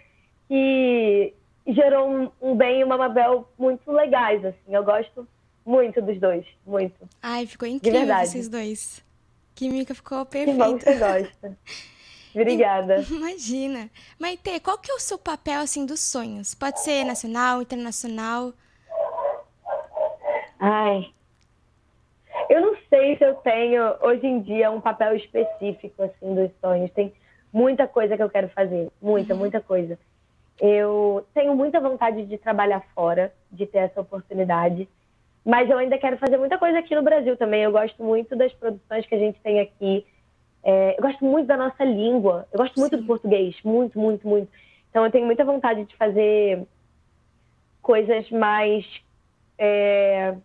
Speaker 15: que gerou um, um bem e uma Mabel muito legais, assim. Eu gosto muito dos dois, muito.
Speaker 1: Ai, ficou incrível esses dois. Química ficou perfeita.
Speaker 15: Que bom que você gosta. Obrigada. <laughs>
Speaker 1: Imagina. Maite, qual que é o seu papel, assim, dos sonhos? Pode ser nacional, internacional?
Speaker 15: Ai, eu não sei se eu tenho, hoje em dia, um papel específico, assim, dos sonhos. Tem muita coisa que eu quero fazer. Muita, uhum. muita coisa. Eu tenho muita vontade de trabalhar fora, de ter essa oportunidade. Mas eu ainda quero fazer muita coisa aqui no Brasil também. Eu gosto muito das produções que a gente tem aqui. É, eu gosto muito da nossa língua. Eu gosto muito Sim. do português. Muito, muito, muito. Então eu tenho muita vontade de fazer coisas mais é,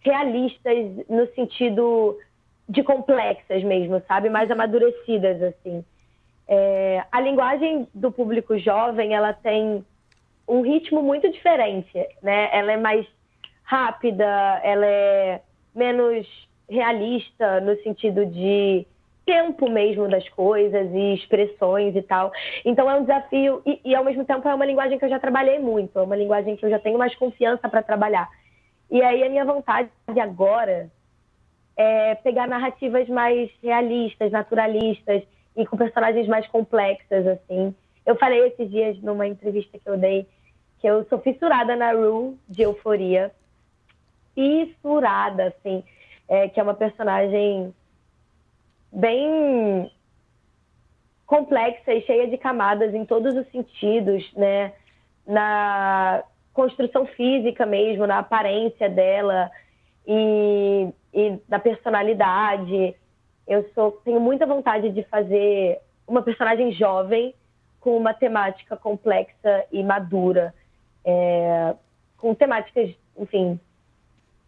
Speaker 15: realistas no sentido de complexas mesmo, sabe? Mais amadurecidas, assim. É, a linguagem do público jovem, ela tem um ritmo muito diferente, né? Ela é mais rápida, ela é menos realista no sentido de tempo mesmo das coisas e expressões e tal. Então é um desafio e, e, ao mesmo tempo é uma linguagem que eu já trabalhei muito, é uma linguagem que eu já tenho mais confiança para trabalhar. E aí a minha vontade agora é pegar narrativas mais realistas, naturalistas e com personagens mais complexas assim. Eu falei esses dias numa entrevista que eu dei que eu sou fissurada na Rue de Euforia fissurada, assim, é, que é uma personagem bem complexa e cheia de camadas em todos os sentidos, né? Na construção física mesmo, na aparência dela e, e na personalidade. Eu sou, tenho muita vontade de fazer uma personagem jovem com uma temática complexa e madura, é, com temáticas, enfim,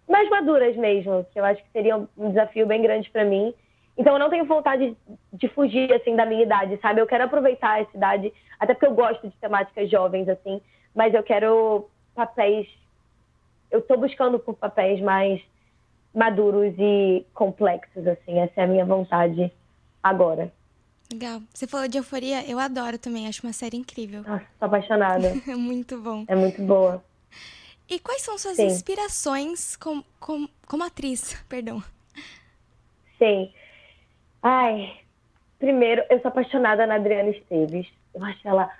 Speaker 15: mais maduras mesmo, que eu acho que seria um desafio bem grande para mim. Então eu não tenho vontade de fugir assim da minha idade, sabe? Eu quero aproveitar essa idade, até porque eu gosto de temáticas jovens assim, mas eu quero papéis eu tô buscando por papéis mais maduros e complexos assim, essa é a minha vontade agora.
Speaker 1: Legal. Você falou de Euforia, eu adoro também, acho uma série incrível.
Speaker 15: Nossa, tô apaixonada. <laughs>
Speaker 1: é muito bom.
Speaker 15: É muito boa.
Speaker 1: E quais são suas
Speaker 15: Sim.
Speaker 1: inspirações com, com, como atriz? <laughs> Perdão.
Speaker 15: Sim. Ai, primeiro, eu sou apaixonada na Adriana Esteves. Eu acho ela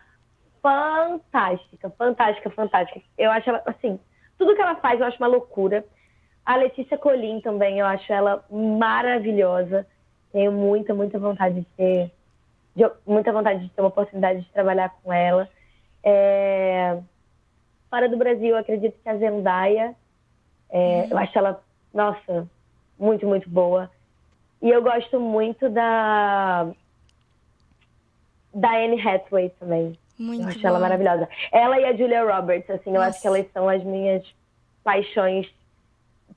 Speaker 15: fantástica, fantástica, fantástica. Eu acho ela, assim, tudo que ela faz eu acho uma loucura. A Letícia Colim também, eu acho ela maravilhosa. Tenho muita, muita vontade de ter, de- muita vontade de ter uma oportunidade de trabalhar com ela. É, Fora do Brasil, eu acredito que a Zendaya, é, eu acho ela, nossa, muito, muito boa. E eu gosto muito da da Anne Hathaway também.
Speaker 1: Muito
Speaker 15: eu acho ela maravilhosa. Ela e a Julia Roberts, assim, eu acho que elas são as minhas paixões,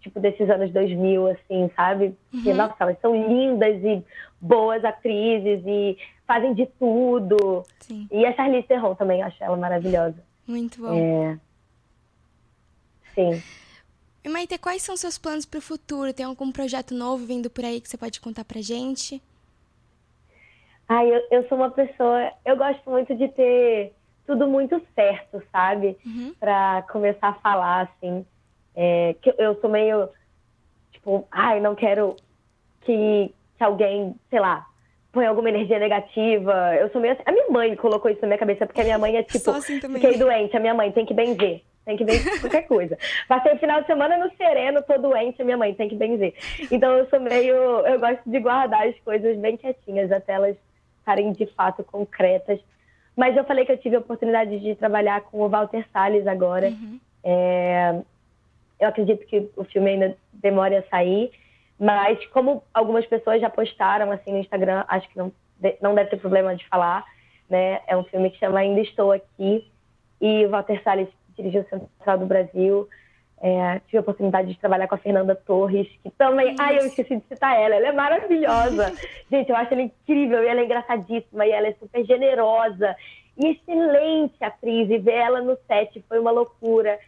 Speaker 15: tipo, desses anos 2000, assim, sabe? Porque,
Speaker 1: Uhum.
Speaker 15: nossa, elas são lindas e boas atrizes e fazem de tudo.
Speaker 1: Sim.
Speaker 15: E a Charlize Theron também, eu acho ela maravilhosa.
Speaker 1: Muito bom.
Speaker 15: É... Sim.
Speaker 1: E Maite, quais são seus planos para o futuro? Tem algum projeto novo vindo por aí que você pode contar pra gente?
Speaker 15: Ai, eu, eu sou uma pessoa. Eu gosto muito de ter tudo muito certo, sabe? Pra começar a falar, assim. É, que eu- eu sou meio. Tipo, ai, não quero que, que alguém, sei lá, ponha alguma energia negativa. Eu sou meio assim. A minha mãe colocou isso na minha cabeça, porque a minha mãe é tipo.
Speaker 1: Assim.
Speaker 15: Fiquei doente, a minha mãe tem que benzer. Tem que benzer qualquer coisa. Passei o final de semana no sereno, tô doente, a minha mãe tem que benzer. Então eu sou meio. Eu gosto de guardar as coisas bem quietinhas até elas estarem de fato concretas. Mas eu falei que eu tive a oportunidade de trabalhar com o Walter Salles agora. É, eu acredito que o filme ainda demore a sair, mas como algumas pessoas já postaram assim no Instagram, acho que não, não deve ter problema de falar, né? É um filme que chama Ainda Estou Aqui e o Walter Salles dirigiu o Central do Brasil. É, tive a oportunidade de trabalhar com a Fernanda Torres, que também. Ai, eu esqueci de citar ela, ela é maravilhosa. <laughs> Gente, eu acho ela incrível e ela é engraçadíssima e ela é super generosa e excelente atriz. E ver ela no set foi uma loucura.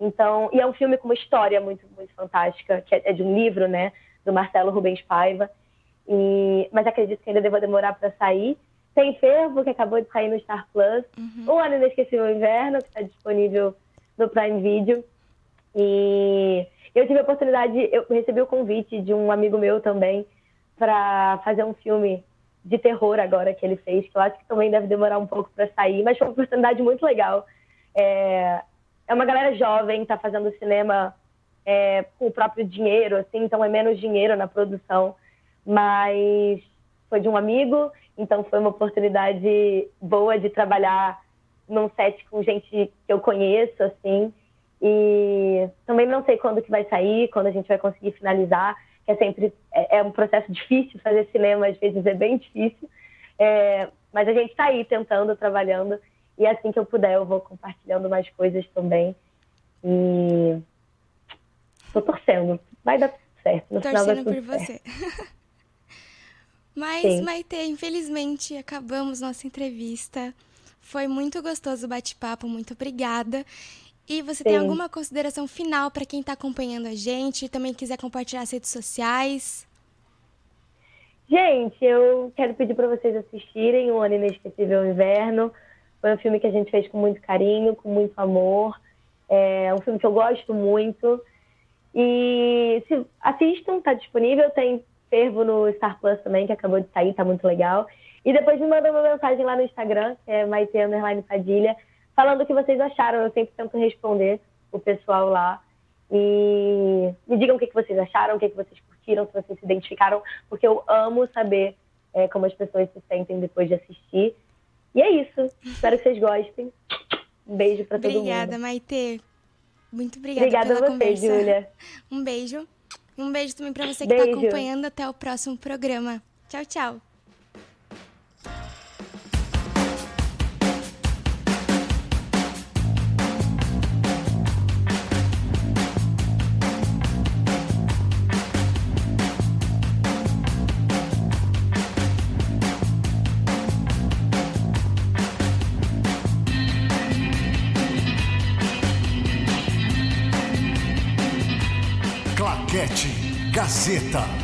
Speaker 15: Então, e é um filme com uma história muito, muito fantástica, que é, é de um livro, né, do Marcelo Rubens Paiva. E, mas acredito que ainda deva demorar para sair. Tem Fervo, que acabou de sair no Star Plus. O Ano Inesquecível Inverno, que está disponível no Prime Video. E eu tive a oportunidade, eu recebi o convite de um amigo meu também para fazer um filme de terror agora que ele fez, que eu acho que também deve demorar um pouco para sair, mas foi uma oportunidade muito legal. É, é uma galera jovem, tá fazendo cinema é, o próprio dinheiro, assim, então é menos dinheiro na produção, mas foi de um amigo, então foi uma oportunidade boa de trabalhar num set com gente que eu conheço, assim, e também não sei quando que vai sair, quando a gente vai conseguir finalizar, que é sempre é, é um processo <laughs> difícil fazer cinema, às vezes é bem difícil, É, mas a gente está aí tentando, trabalhando, e assim que eu puder eu vou compartilhando mais coisas também, e tô torcendo, vai dar tudo certo, no final
Speaker 1: Torcendo
Speaker 15: tudo
Speaker 1: por
Speaker 15: certo.
Speaker 1: você. <laughs> Mas,
Speaker 15: Sim.
Speaker 1: Maite, infelizmente acabamos nossa entrevista. Foi muito gostoso o bate-papo, muito obrigada. E você tem
Speaker 15: Sim.
Speaker 1: alguma consideração final para quem está acompanhando a gente e também quiser compartilhar as redes sociais?
Speaker 15: Gente, eu quero pedir para vocês assistirem O Ano Inesquecível Inverno. Foi um filme que a gente fez com muito carinho, com muito amor. É um filme que eu gosto muito. E se assistam, tá disponível. Tem Fervo no Star Plus também, que acabou de sair, tá muito legal. E depois me mandam uma mensagem lá no Instagram, que é Maite Underline Padilha, falando o que vocês acharam. Eu sempre tento responder o pessoal lá. E me digam o que que vocês acharam, o que que vocês curtiram, se vocês se identificaram, porque eu amo saber é, como as pessoas se sentem depois de assistir. E é isso. Espero que vocês gostem. Um beijo pra todo mundo.
Speaker 1: Obrigada, Maite. Muito obrigada,
Speaker 15: Obrigada
Speaker 1: pela
Speaker 15: a você,
Speaker 1: conversa.
Speaker 15: Júlia. <laughs>
Speaker 1: Um beijo. Um beijo também para você que está acompanhando. Até o próximo programa. Tchau, tchau.
Speaker 3: Gazeta.